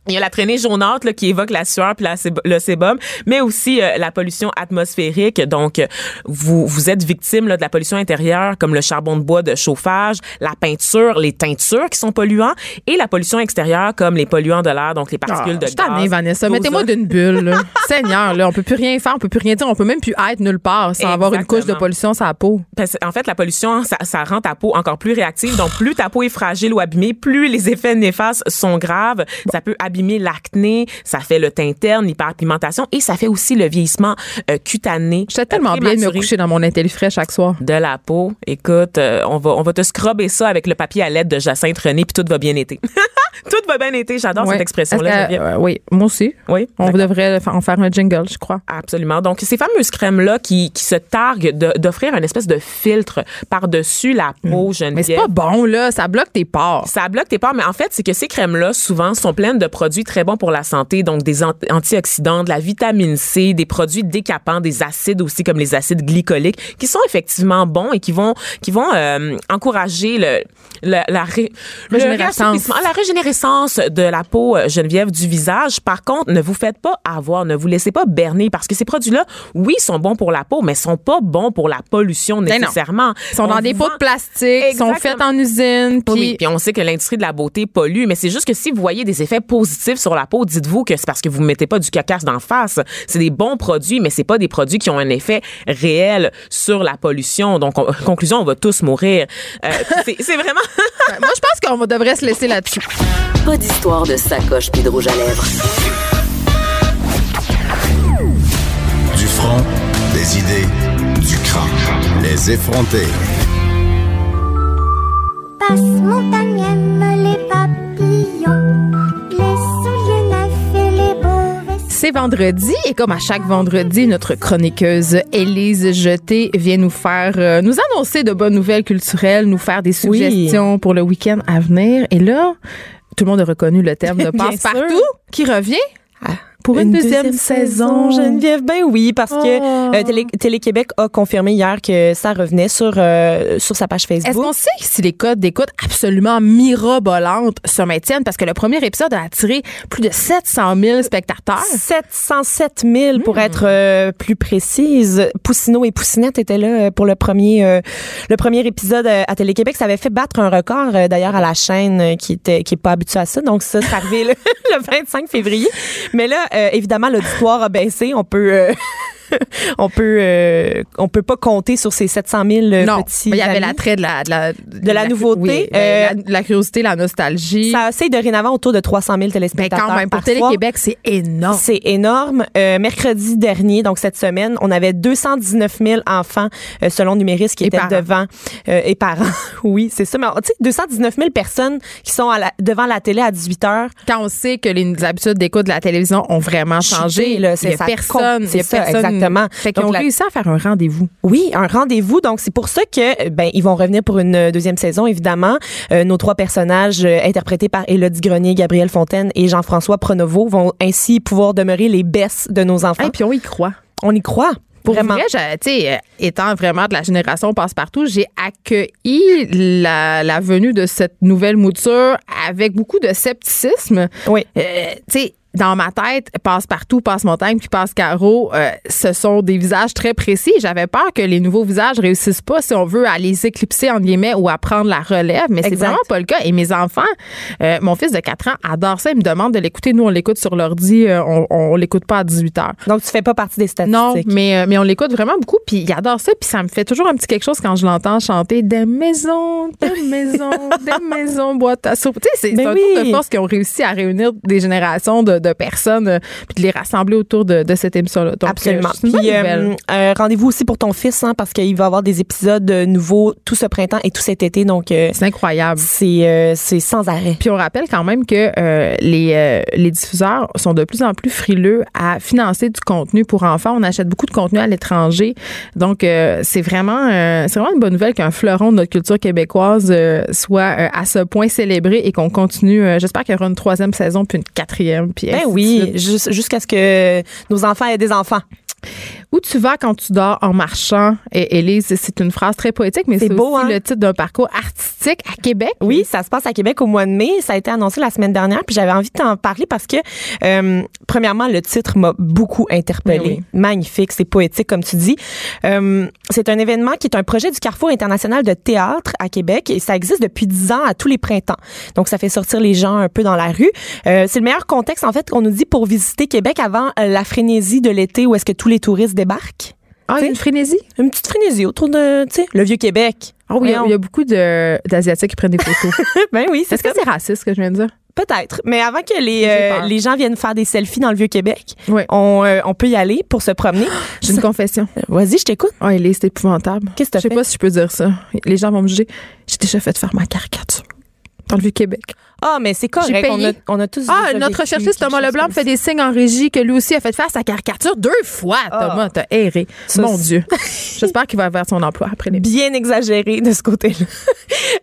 Il y a la traînée jaunâtre là, qui évoque la sueur puis la le sébum, mais aussi euh, la pollution atmosphérique. Donc, euh, vous vous êtes victime là, de la pollution intérieure, comme le charbon de bois de chauffage, la peinture, les teintures qui sont polluants, et la pollution extérieure, comme les polluants de l'air, donc les particules Ah, de je gaz. Vanessa. d'ozone. Mettez-moi d'une bulle. là. Seigneur, là, on peut plus rien faire, on peut plus rien dire, on peut même plus être nulle part sans avoir une couche de Exactement. pollution sur la peau. Parce en fait, la pollution, ça, ça rend ta peau encore plus réactive. Donc, plus ta peau est fragile ou abîmée, plus les effets néfastes sont graves. Ça peut abîmer l'acné, ça fait le teint terne, l'hyperpigmentation et ça fait aussi le vieillissement euh, cutané. J'étais tellement bien de me coucher dans mon frais chaque soir. de la peau. Écoute, euh, on va on va te scrubber ça avec le papier à l'aide de Jacinthe René puis tout va bien été. tout va bien été. J'adore Ouais. cette expression-là. Geneviève. euh, oui, moi aussi. Oui. On devrait en faire un jingle, je crois. Absolument. Donc, ces fameuses crèmes-là qui, qui se targuent d'offrir une espèce de filtre par-dessus la peau, Geneviève. Hmm. Mais c'est pas bon, là. Ça bloque tes pores. Ça bloque tes pores, mais en fait, c'est que ces crèmes-là, souvent, sont pleines de produits très bons pour la santé, donc des an- antioxydants, de la vitamine C, des produits décapants, des acides aussi, comme les acides glycoliques, qui sont effectivement bons et qui vont, qui vont euh, encourager le, le- la, ré- le Régénérescence. la régénérescence de la peau, euh, Geneviève, du visage. Par contre, ne vous faites pas avoir, ne vous laissez pas berner, parce que ces produits-là, oui, sont bons pour la peau, mais sont pas bons pour la pollution nécessairement. Ils sont On dans des pots de plastique, ils sont faits en usine, puis oui, puis on sait que l'industrie de la beauté pollue, mais c'est juste que si vous voyez des effets positifs sur la peau, dites-vous que c'est parce que vous ne mettez pas du cacasse d'en face. C'est des bons produits, mais c'est pas des produits qui ont un effet réel sur la pollution. Donc, conclusion, on va tous mourir. Euh, c'est vraiment... Moi, je pense qu'on devrait se laisser là-dessus. Pas d'histoire de sacoche puis de rouge à lèvres. Du front, des idées, du crâne. Les effronter. Passe montagne, les papillons, C'est vendredi et comme à chaque vendredi, notre chroniqueuse Élise Jeté vient nous faire, euh, nous annoncer de bonnes nouvelles culturelles, nous faire des Oui. suggestions pour le week-end à venir. Et là, tout le monde a reconnu le thème de Passe-Partout qui revient. Pour une, deuxième, saison. Geneviève, ben oui, parce que Oh. euh, Télé- Télé-Québec a confirmé hier que ça revenait sur, euh, sur sa page Est-ce Facebook. qu'on sait si les codes d'écoute absolument mirobolantes se maintiennent? Parce que le premier épisode a attiré plus de 700 000 spectateurs. 707 000 Hmm. pour être euh, plus précise. Poussineau et Poussinette étaient là euh, pour le premier euh, le premier épisode à Télé-Québec. Ça avait fait battre un record d'ailleurs à la chaîne qui était qui est pas habituée à ça. Donc ça, c'est arrivé le, le 25 février. Mais là, évidemment, l'auditoire a baissé. On peut euh, on peut euh, on peut pas compter sur ces 700 000 euh, non, petits mais il y avait l'attrait de la, de la, De la nouveauté, oui, ben, euh, la, la curiosité, la nostalgie. Ça essaye dorénavant autour de 300 000 mais téléspectateurs quand même, pour. Télé-Québec, c'est énorme. C'est énorme. Euh, mercredi dernier, donc cette semaine, on avait 219 000 enfants euh, selon Numéris qui Et étaient parents. devant euh, et parents. oui, c'est ça. Mais tu sais, 219 000 personnes qui sont à la- devant la télé à 18 heures. Quand on sait que les habitudes d'écoute de la télévision ont vraiment changé, Chuté, là, il c'est y a ça personne, c'est personne- exactement. Fait qu'ils ont la- réussi à faire un rendez-vous. Oui, un rendez-vous. Donc c'est pour ça que ben ils vont revenir pour une euh, deuxième saison évidemment. Euh, nos trois personnages euh, interprétés par Élodie Grenier, Gabriel Fontaine et Jean-François Pronovo vont ainsi pouvoir demeurer les bestes de nos enfants. Et puis on y croit. on y croit. Pour vraiment. vrai, je- tu sais, étant vraiment de la génération passe-partout, j'ai accueilli la, la venue de cette nouvelle mouture avec beaucoup de scepticisme. Oui. Euh, tu sais, dans ma tête, passe-partout, passe-montagne, puis passe-carreau, euh, ce sont des visages très précis. J'avais peur que les nouveaux visages réussissent pas, si on veut, à les éclipser, en guillemets, ou à prendre la relève, mais c'est vraiment pas le cas. Et mes enfants, euh, mon fils de 4 ans adore ça, il me demande de l'écouter. Nous, on l'écoute sur l'ordi, euh, on, on l'écoute pas à 18 heures. Donc tu fais pas partie des statistiques. Non, mais, euh, mais on l'écoute vraiment beaucoup, puis il adore ça, puis ça me fait toujours un petit quelque chose quand je l'entends chanter des maisons, des maisons, des maisons, boîte à soupe. Tu sais, c'est Ben c'est un oui. tour de force qui ont réussi à réunir des générations de, de personnes, euh, puis de les rassembler autour de, de cette émission-là. Absolument. euh, bonne Puis euh, rendez-vous aussi pour ton fils, hein, parce qu'il va avoir des épisodes nouveaux tout ce printemps et tout cet été. Donc C'est incroyable. c'est c'est sans arrêt. Puis on rappelle quand même que les, les diffuseurs sont de plus en plus frileux à financer du contenu pour enfants. On achète beaucoup de contenu à l'étranger. Donc, euh, c'est vraiment, euh, c'est vraiment une bonne nouvelle qu'un fleuron de notre culture québécoise euh, soit à ce point célébré et qu'on continue. J'espère qu'il y aura une troisième saison puis une quatrième. Puis Ben oui, jusqu'à ce que nos enfants aient des enfants. Où tu vas quand tu dors en marchant, et Élise, c'est une phrase très poétique, mais C'est aussi hein? le titre d'un parcours artistique à Québec. Oui, ça se passe à Québec au mois de mai. Ça a été annoncé la semaine dernière, puis j'avais envie de t'en parler parce que, euh, premièrement, le titre m'a beaucoup interpellée. Ben oui. Magnifique, c'est poétique, comme tu dis. Euh, c'est un événement qui est un projet du Carrefour international de théâtre à Québec et ça existe depuis dix ans à tous les printemps. Donc, ça fait sortir les gens un peu dans la rue. Euh, c'est le meilleur contexte, en fait, qu'on nous dit pour visiter Québec avant euh, la frénésie de l'été où est-ce que tous les touristes Ah, il une frénésie? Une petite frénésie autour de, tu sais, le vieux Québec. Ah oui, il y a- Voyons. il y, a beaucoup d'Asiatiques qui prennent des photos. ben oui, c'est Est-ce que c'est raciste ce que je viens de dire? Peut-être. Mais avant que les, euh, les gens viennent faire des selfies dans le Vieux-Québec, Oui. on, euh, on peut y aller pour se promener. J'ai une confession. Vas-y, je t'écoute. Oh, Elise, c'est épouvantable. Qu'est-ce que Je sais pas si je peux dire ça. Les gens vont me juger. J'ai déjà fait faire ma caricature dans le Vieux-Québec. Ah, mais c'est J'ai correct. On a, on a tous Ah, notre quelque Thomas Leblanc fait des signes en régie que lui aussi a fait faire sa caricature deux fois. Thomas, t'as erré. Ça, Mon Dieu. J'espère qu'il va avoir son emploi après les Bien exagéré de ce côté-là.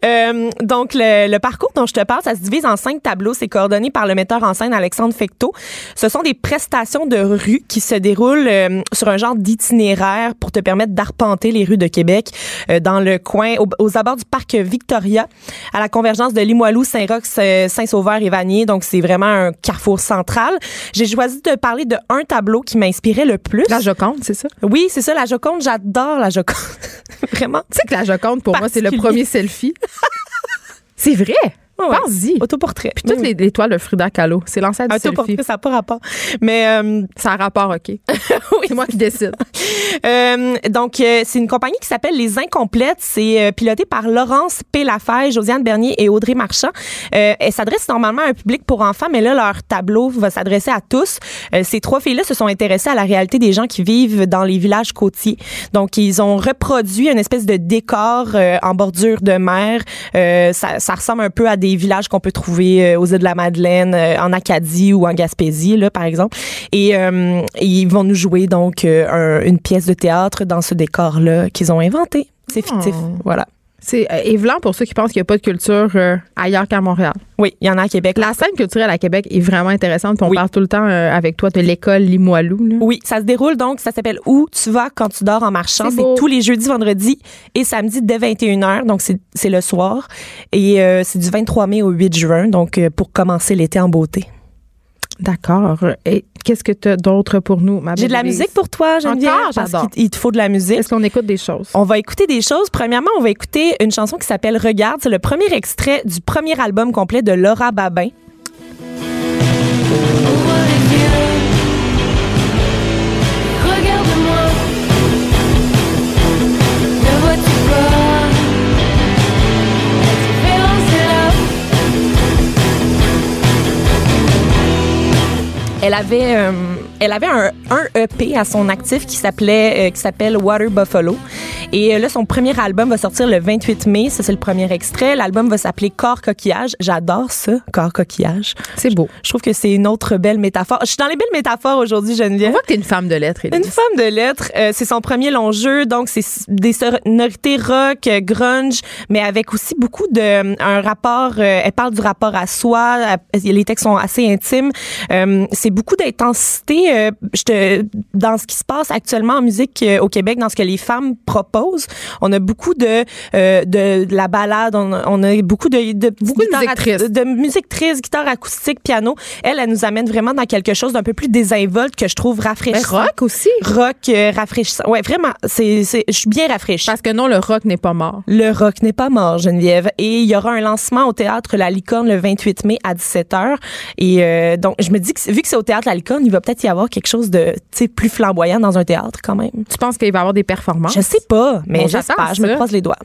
Euh, donc, le, le parcours dont je te parle, ça se divise en cinq tableaux. C'est coordonné par le metteur en scène Alexandre Fecteau. Ce sont des prestations de rue qui se déroulent euh, sur un genre d'itinéraire pour te permettre d'arpenter les rues de Québec euh, dans le coin, au- aux abords du parc Victoria, à la convergence de Limoilou, Saint-Roch, Saint-Sauveur et Vanier. Donc, c'est vraiment un carrefour central. J'ai choisi de parler de un tableau qui m'inspirait le plus. La Joconde, c'est ça? Oui, c'est ça, la Joconde. J'adore la Joconde. Vraiment. Tu sais que la Joconde, pour moi, c'est le premier selfie. c'est vrai. Ouais. Pense-y. Autoportrait. Puis toutes les, les toiles de Frida Kahlo, c'est l'ancêtre du selfie. Autoportrait, ça n'a pas rapport. Mais euh, Ça a rapport, OK. c'est moi qui décide. euh, donc, euh, c'est une compagnie qui s'appelle Les Incomplètes. C'est euh, piloté par Laurence P. Lafay, Josiane Bernier et Audrey Marchand. Euh, elle s'adresse normalement à un public pour enfants, mais là, leur tableau va s'adresser à tous. Euh, ces trois filles-là se sont intéressées à la réalité des gens qui vivent dans les villages côtiers. Donc, ils ont reproduit une espèce de décor euh, en bordure de mer. Euh, ça, ça ressemble un peu à des villages qu'on peut trouver euh, aux îles de la Madeleine, euh, en Acadie ou en Gaspésie, là, par exemple. Et euh, ils vont nous jouer donc un- une pièce de théâtre dans ce décor-là qu'ils ont inventé. C'est fictif. Oh. Voilà. C'est euh, Evelyn pour ceux qui pensent qu'il n'y a pas de culture euh, ailleurs qu'à Montréal. Oui, il y en a à Québec. La scène culturelle à Québec est vraiment intéressante. puis on Oui. parle tout le temps euh, avec toi de l'école Limoilou. là. Oui, ça se déroule donc, ça s'appelle Où tu vas quand tu dors en marchant. C'est tous les jeudis, vendredis et samedis dès 21h, donc c'est c'est le soir. Et euh, c'est du 23 mai au 8 juin, donc euh, pour commencer l'été en beauté. D'accord. Et qu'est-ce que tu as d'autre pour nous, ma J'ai de la musique pour toi, Geneviève, Encore? parce qu'il il te faut de la musique. Est-ce qu'on écoute des choses? On va écouter des choses. Premièrement, on va écouter une chanson qui s'appelle Regarde. C'est le premier extrait du premier album complet de Laura Babin. Elle avait, euh, elle avait un, un EP à son actif qui s'appelait, euh, qui s'appelle Water Buffalo. Et euh, là, son premier album va sortir le 28 mai. Ça, c'est le premier extrait. L'album va s'appeler Corps Coquillage. J'adore ça, Corps Coquillage. C'est beau. Je trouve que c'est une autre belle métaphore. Je suis dans les belles métaphores aujourd'hui, On Geneviève. voit que t'es une femme de lettres, Élise. Une femme de lettres, euh, c'est son premier long jeu, donc c'est des sonorités rock, euh, grunge, mais avec aussi beaucoup de euh, un rapport. euh, elle parle du rapport à soi. les textes sont assez intimes. Euh, c'est beaucoup d'intensité. euh, je te- dans ce qui se passe actuellement en musique euh, au Québec, dans ce que les femmes proposent, on a beaucoup de euh, de, de la balade. On, a- on a beaucoup de, de Beaucoup de musique triste. de musique triste, guitare acoustique, piano. Elle, elle nous amène vraiment dans quelque chose d'un peu plus désinvolte que je trouve Mais rafraîchissant rock aussi. rock euh, rafraîchissant. Ouais, vraiment, c'est c'est je suis bien rafraîchie. Parce que non, le rock n'est pas mort. Le rock n'est pas mort, Geneviève. Et il y aura un lancement au théâtre La Licorne le 28 mai à 17h. Et euh, donc, je me dis que vu que c'est au théâtre La Licorne, il va peut-être y avoir quelque chose de plus flamboyant dans un théâtre quand même. Tu penses qu'il va y avoir des performances? Je sais pas, mais Bon, j'espère. Je me croise les doigts.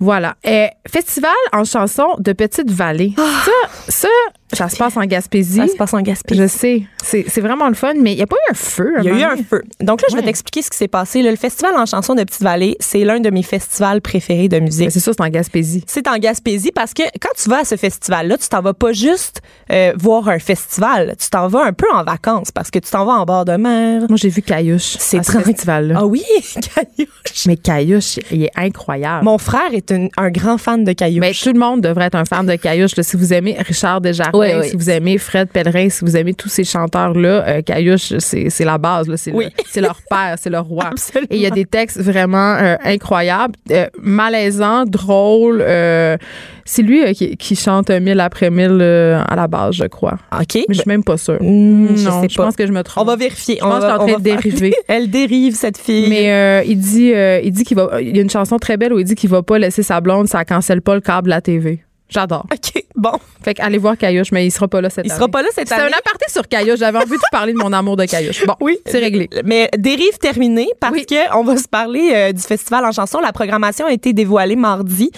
Voilà. Euh, festival en chanson de Petite-Vallée. Ça, ça, ça se passe en Gaspésie. Ça se passe en Gaspésie. Je sais. C'est c'est vraiment le fun, mais il n'y a pas eu un feu. Il y a eu un feu. Donc là, je vais t'expliquer ce qui s'est passé. là. le festival en chanson de Petite-Vallée, c'est l'un de mes festivals préférés de musique. Mais C'est sûr, c'est en Gaspésie. c'est en Gaspésie parce que quand tu vas à ce festival-là, tu t'en vas pas juste euh, voir un festival, tu t'en vas un peu en vacances parce que tu t'en vas en bord de mer. Moi, j'ai vu Caillouche C'est ce festival-là. Ah oui, Caillouche. Mais Caillouche, il est incroyable. Mon frère est un, un grand fan de Caillouche. Mais tout le monde devrait être un fan de Caillouche. là. Si vous aimez Richard Desjardins, Oui, oui. si vous aimez Fred Pellerin, si vous aimez tous ces chanteurs-là, euh, Caillouche, c'est la base. C'est Oui. le- leur père, c'est leur roi. Absolument. Et il y a des textes vraiment euh, incroyables, euh, malaisants, drôles. euh, c'est lui qui, qui chante mille après mille à la base, je crois. OK. Mais je suis même pas sûre. Hmm, je non, sais je pas. pense que je me trompe. On va vérifier. Je pense on que je suis va, en train de dériver. Elle dérive, cette fille. Mais il dit, il dit qu'il va. Il y a une chanson très belle où il dit qu'il va pas laisser sa blonde, ça cancelle pas le câble de la TV. J'adore. OK, bon. Fait qu'allez voir Caillouche, mais il sera pas là cette Il année. sera pas là cette C'est année. un aparté sur Caillouche. J'avais envie de parler de mon amour de Caillouche. Bon, Oui, c'est réglé. Mais dérive terminée parce Oui. que on va se parler euh, du festival en chanson. La programmation a été dévoilée mardi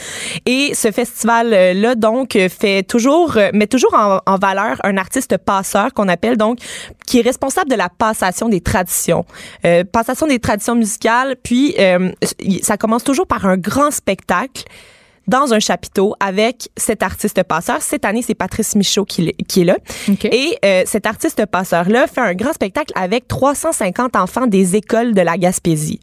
et ce festival euh, là donc fait toujours euh, met toujours en, en valeur un artiste passeur qu'on appelle donc qui est responsable de la passation des traditions. Euh, passation des traditions musicales puis euh, ça commence toujours par un grand spectacle dans un chapiteau avec cet artiste passeur. Cette année, c'est Patrice Michaud qui, est là. Et euh, cet artiste passeur-là fait un grand spectacle avec 350 enfants des écoles de la Gaspésie.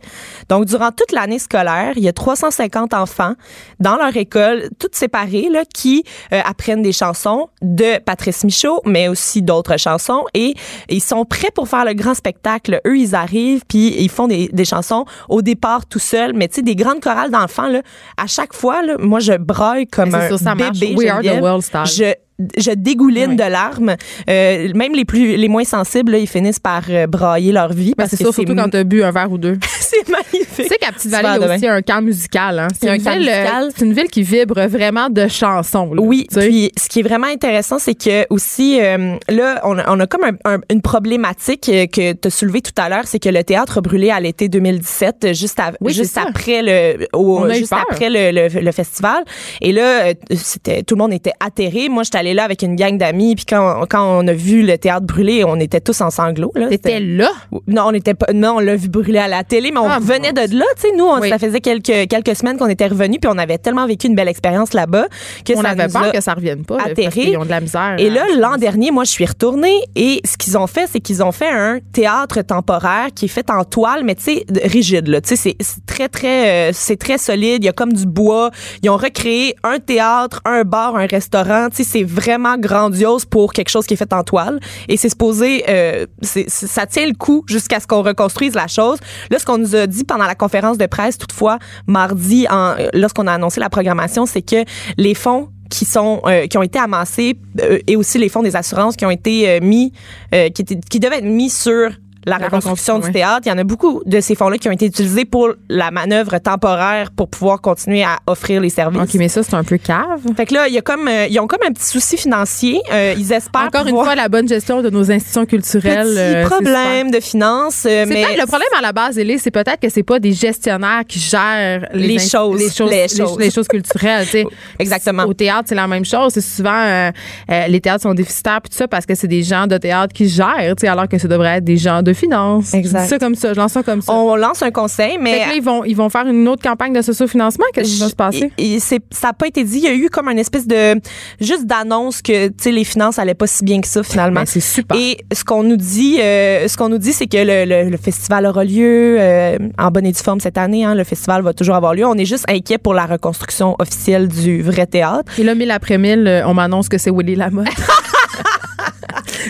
Donc, durant toute l'année scolaire, il y a 350 enfants dans leur école, toutes séparées, là, qui euh, apprennent des chansons de Patrice Michaud, mais aussi d'autres chansons. Et ils sont prêts pour faire le grand spectacle. Eux, ils arrivent, puis ils font des, des chansons au départ tout seuls. Mais tu sais, des grandes chorales d'enfants, là, à chaque fois, là, moi, je braille comme un ça bébé. We are the Geneviève. world style. Je dégouline Oui. de larmes. Euh, même les plus les moins sensibles, là, ils finissent par euh, brailler leur vie Ben, c'est sûr, surtout quand t'as bu un verre ou deux. c'est magnifique. Tu sais qu'à Petite-Vallée, il y a aussi un camp musical. Hein. C'est un une, euh, musical. c'est une ville qui vibre vraiment de chansons. là. Oui, Tu sais. puis ce qui est vraiment intéressant, c'est que aussi euh, là, on a, on a comme un- un- une problématique euh, que tu as soulevée tout à l'heure, c'est que le théâtre a brûlé à l'été 2017, euh, juste, à- Oui, c'est juste ça. après le, au- juste après le, le- le festival. Et là, c'était tout le monde était atterré. Moi, j'étais là avec une gang d'amis, puis quand, quand on a vu le théâtre brûler, on était tous en sanglots. Là. T'étais là? Non, on était pas. Non, on l'a vu brûler à la télé, mais on Ah, revenait mon de là, tu sais, nous, on, Oui. ça faisait quelques, quelques semaines qu'on était revenus, puis on avait tellement vécu une belle expérience là-bas que On ça avait nous peur a que ça revienne pas. parce atterri. qu'ils ont de la misère. Et à- là, l'an dernier, moi, je suis retournée et ce qu'ils ont fait, c'est qu'ils ont fait un théâtre temporaire qui est fait en toile, mais tu sais, de- rigide, là. Tu sais, c'est- c'est très, très, euh, c'est très solide. Il y a comme du bois. Ils ont recréé un théâtre, un bar, un restaurant. Tu sais, c'est vraiment grandiose pour quelque chose qui est fait en toile. Et c'est supposé, euh, ça tient le coup jusqu'à ce qu'on reconstruise la chose. Là, ce qu'on nous a dit pendant la conférence de presse, toutefois, mardi, en, lorsqu'on a annoncé la programmation, c'est que les fonds qui sont euh, qui ont été amassés euh, et aussi les fonds des assurances qui ont été euh, mis euh, qui étaient, qui devaient être mis sur la, La reconstruction du oui. théâtre. Il y en a beaucoup de ces fonds-là qui ont été utilisés pour la manœuvre temporaire pour pouvoir continuer à offrir les services. OK, mais ça, c'est un peu cave. Fait que là, il y a comme, euh, ils ont comme un petit souci financier. Euh, ils espèrent Encore une fois, la bonne gestion de nos institutions culturelles. petit euh, problème de finances. mais le problème à la base, Élise, c'est peut-être que c'est pas des gestionnaires qui gèrent les, choses. les choses, Les choses. les choses culturelles. Exactement. Au théâtre, c'est la même chose. C'est souvent les théâtres sont déficitaires puis tout ça parce que c'est des gens de théâtre qui gèrent, alors que ça devrait être des gens de finance. Exact. Ça comme ça, je lance ça comme ça. On lance un conseil, mais là, ils vont ils vont faire une autre campagne de socio-financement. Qu'est-ce qui va se passer? Et- ça n'a pas été dit. Il y a eu comme une espèce de juste d'annonce que tu sais les finances allaient pas si bien que ça finalement. Ben, c'est super. Et ce qu'on nous dit, euh, ce qu'on nous dit, c'est que le, le- le festival aura lieu euh, en bonne et due forme cette année. Hein, le festival va toujours avoir lieu. On est juste inquiet pour la reconstruction officielle du vrai théâtre. Et là, mille après mille, euh, on m'annonce que c'est Willy Lamotte.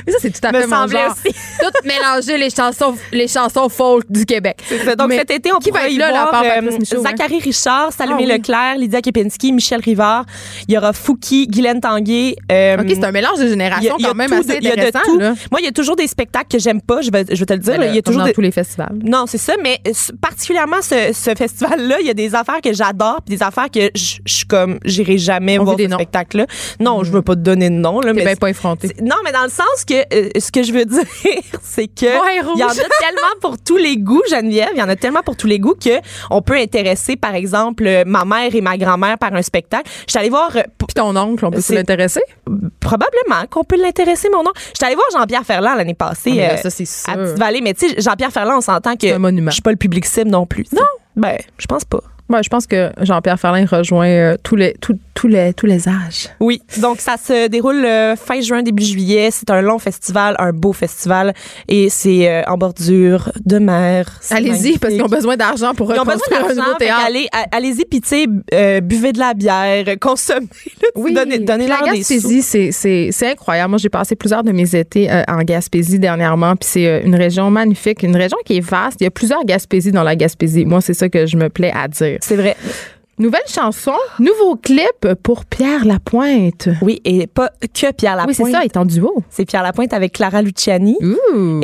Mais ça, c'est tout à Me fait mon semblait genre. aussi. Tout mélanger les chansons, les chansons folk du Québec. Donc Mais cet été, on qui va être y là, la voir part euh, Michaud, hein? Zachary Richard, Salomé Ah oui. Leclerc, Lydia Kepinski, Michel Rivard. Il y aura Fouki, Guylaine Tanguay. euh, OK, c'est un mélange de y générations il y a quand même assez de- il y a de tout. Moi, il y a toujours des spectacles que j'aime pas, je vais, je vais te le dire. Il y a toujours dans des- tous les festivals. Non, c'est ça, mais euh, particulièrement ce, ce festival-là, il y a des affaires que j'adore, puis des affaires que je suis comme, j'irai jamais On voir ce spectacle-là. Non, je veux pas te donner de nom, là, T'es mais pas effronté. non, mais dans le sens que euh, ce que je veux dire, c'est que il y en a tellement pour tous les goûts, Geneviève. Il y en a tellement pour tous les goûts que on peut intéresser, par exemple, euh, ma mère et ma grand-mère par un spectacle. Je suis allée voir euh, Puis ton oncle, on peut l'intéresser? probablement qu'on peut l'intéresser, mon nom. Je suis allée voir Jean-Pierre Ferland l'année passée. Ah, là, ça, c'est sûr. à Petite-Vallée. Mais tu sais, Jean-Pierre Ferland, on s'entend que C'est un monument. je suis pas le public cible non plus. Non? Ben, je pense pas. Ouais, je pense que Jean-Pierre Ferlin rejoint euh, tous les tous, tous les tous les âges. Oui, donc ça se déroule euh, fin juin, début juillet. C'est un long festival, un beau festival. Et c'est euh, en bordure de mer. Allez-y, parce qu'ils ont besoin d'argent pour Ils ont besoin un nouveau théâtre. allez-y, puis buvez de la bière, consommez, là, Oui, donnez, donnez-leur la. Gaspésie, c'est incroyable. Moi, j'ai passé plusieurs de mes étés en Gaspésie dernièrement, puis c'est une région magnifique, une région qui est vaste. Il y a plusieurs Gaspésies dans la Gaspésie. Moi, c'est ça que je me plais à dire. C'est vrai. Nouvelle chanson, nouveau clip pour Pierre Lapointe. Oui, et pas que Pierre Lapointe. Oui, c'est ça, il est en duo. C'est Pierre Lapointe avec Clara Luciani.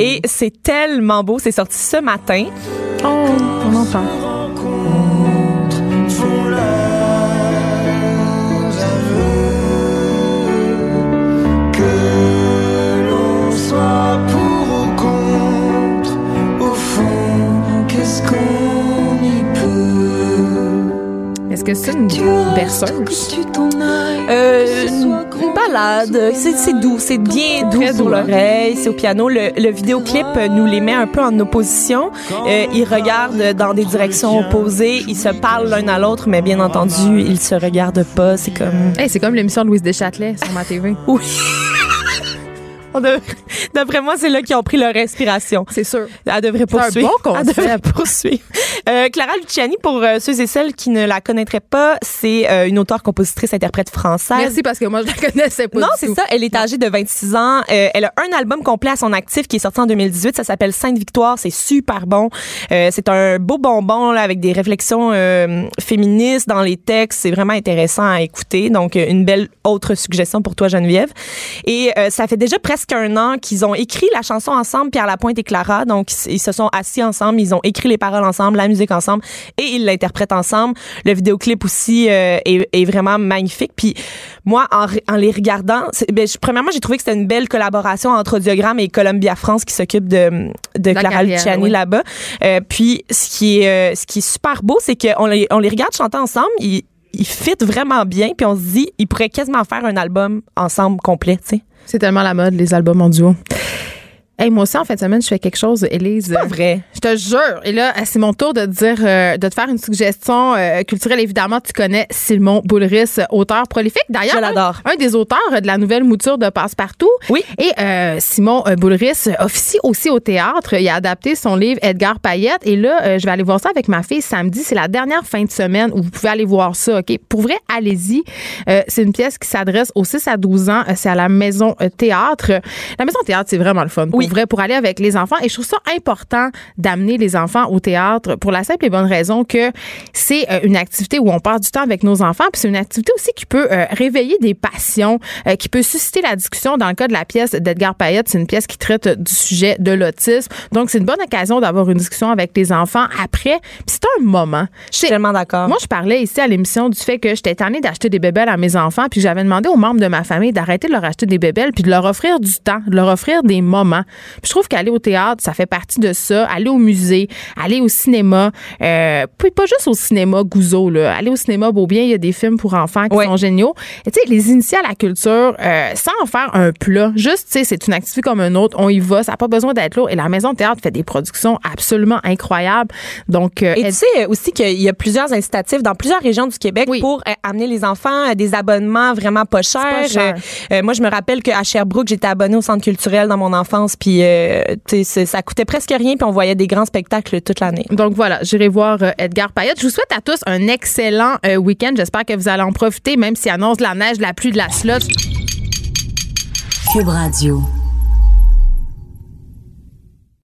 Et c'est tellement beau. C'est sorti ce matin. oh, on entend. Est-ce que c'est une berceuse? Euh, une balade. C'est c'est doux. C'est bien doux pour doux, l'oreille. C'est au piano. Le, le vidéoclip euh, nous les met un peu en opposition. Euh, ils regardent dans des directions opposées. Ils se parlent l'un à l'autre, mais bien entendu, ils se regardent pas. C'est comme... Hey, c'est comme l'émission de Louise Deschâtelet sur ma TV. Oui. Dev- D'après moi, c'est là qu'ils ont pris leur respiration. C'est sûr. Elle devrait C'est un poursuivre. bon. Elle devrait poursuivre. Euh, Clara Luciani, pour euh, ceux et celles qui ne la connaîtraient pas, c'est euh, une auteure, compositrice, interprète française. Merci parce que moi, je la connaissais pas. Non, c'est ça. Elle est âgée de 26 ans. Elle a un album complet à son actif qui est sorti en 2018. Ça s'appelle Sainte Victoire. C'est super bon. C'est un beau bonbon là, avec des réflexions féministes dans les textes. C'est vraiment intéressant à écouter. Donc, une belle autre suggestion pour toi, Geneviève. Et ça fait déjà presque un an qu'ils ont écrit la chanson ensemble, Pierre Lapointe et Clara. Donc, ils se sont assis ensemble. Ils ont écrit les paroles ensemble, la musique ensemble et ils l'interprètent ensemble. Le vidéoclip aussi euh, est, est vraiment magnifique. Puis moi, en, les regardant, ben, je- premièrement, j'ai trouvé que c'était une belle collaboration entre Audiogramme et Columbia France qui s'occupe de, de La Clara carrière, Luciani oui. là-bas. Euh, puis ce qui est euh, ce qui est super beau, c'est qu'on les, on les regarde chanter ensemble. Ils, ils fit vraiment bien. Puis on se dit, ils pourraient quasiment faire un album ensemble complet, tu sais. C'est tellement la mode, les albums en duo. Hey, moi aussi, en fin de semaine, je fais quelque chose, Élise. Pas vrai. Je te jure. Et là, c'est mon tour de te dire, euh, de te faire une suggestion euh, culturelle. Évidemment, tu connais Simon Boulris, auteur prolifique. D'ailleurs. Un, un des auteurs de la nouvelle mouture de Passepartout. Oui. Et euh, Simon euh, Boulris officie aussi au théâtre. Il a adapté son livre Edgar Payette. Et là, euh, je vais aller voir ça avec ma fille samedi. C'est la dernière fin de semaine où vous pouvez aller voir ça. OK? Pour vrai, allez-y. Euh, c'est une pièce qui s'adresse aux 6 à 12 ans. C'est à la Maison Théâtre. La Maison Théâtre, c'est vraiment le fun. Pour Oui. vrai, pour aller avec les enfants. Et je trouve ça important d'amener les enfants au théâtre pour la simple et bonne raison que c'est euh, une activité où on passe du temps avec nos enfants. Puis c'est une activité aussi qui peut euh, réveiller des passions, euh, qui peut susciter la discussion. Dans le cas de la pièce d'Edgar Payette, c'est une pièce qui traite du sujet de l'autisme. Donc, c'est une bonne occasion d'avoir une discussion avec les enfants après. Puis c'est un moment. Je suis tellement d'accord. Moi, je parlais ici à l'émission du fait que j'étais tannée d'acheter des bébelles à mes enfants, puis j'avais demandé aux membres de ma famille d'arrêter de leur acheter des bébelles, puis de leur offrir du temps, de leur offrir des moments. Puis je trouve qu'aller au théâtre, ça fait partie de ça. Aller au musée, aller au cinéma, euh, puis pas juste au cinéma Gouzeau, là. Aller au cinéma Beaubien, il y a des films pour enfants qui sont géniaux. Et tu sais, les initier à la culture, euh, sans en faire un plat, juste, tu sais, c'est une activité comme une autre, on y va, ça n'a pas besoin d'être lourd. Et la Maison de théâtre fait des productions absolument incroyables. Donc, euh, Et elle- tu sais aussi qu'il y a plusieurs incitatifs dans plusieurs régions du Québec Oui. pour euh, amener les enfants à des abonnements vraiment pas chers. pas cher. Moi, je me rappelle qu'à Sherbrooke, j'étais abonnée au centre culturel dans mon enfance, puis euh, tu sais, c'est- ça coûtait presque rien, puis on voyait des grands spectacles toute l'année. Donc voilà, j'irai voir euh, Edgar Payette. Je vous souhaite à tous un excellent euh, week-end. J'espère que vous allez en profiter, même s'il annonce de la neige, de la pluie, de la slot. Cube Radio.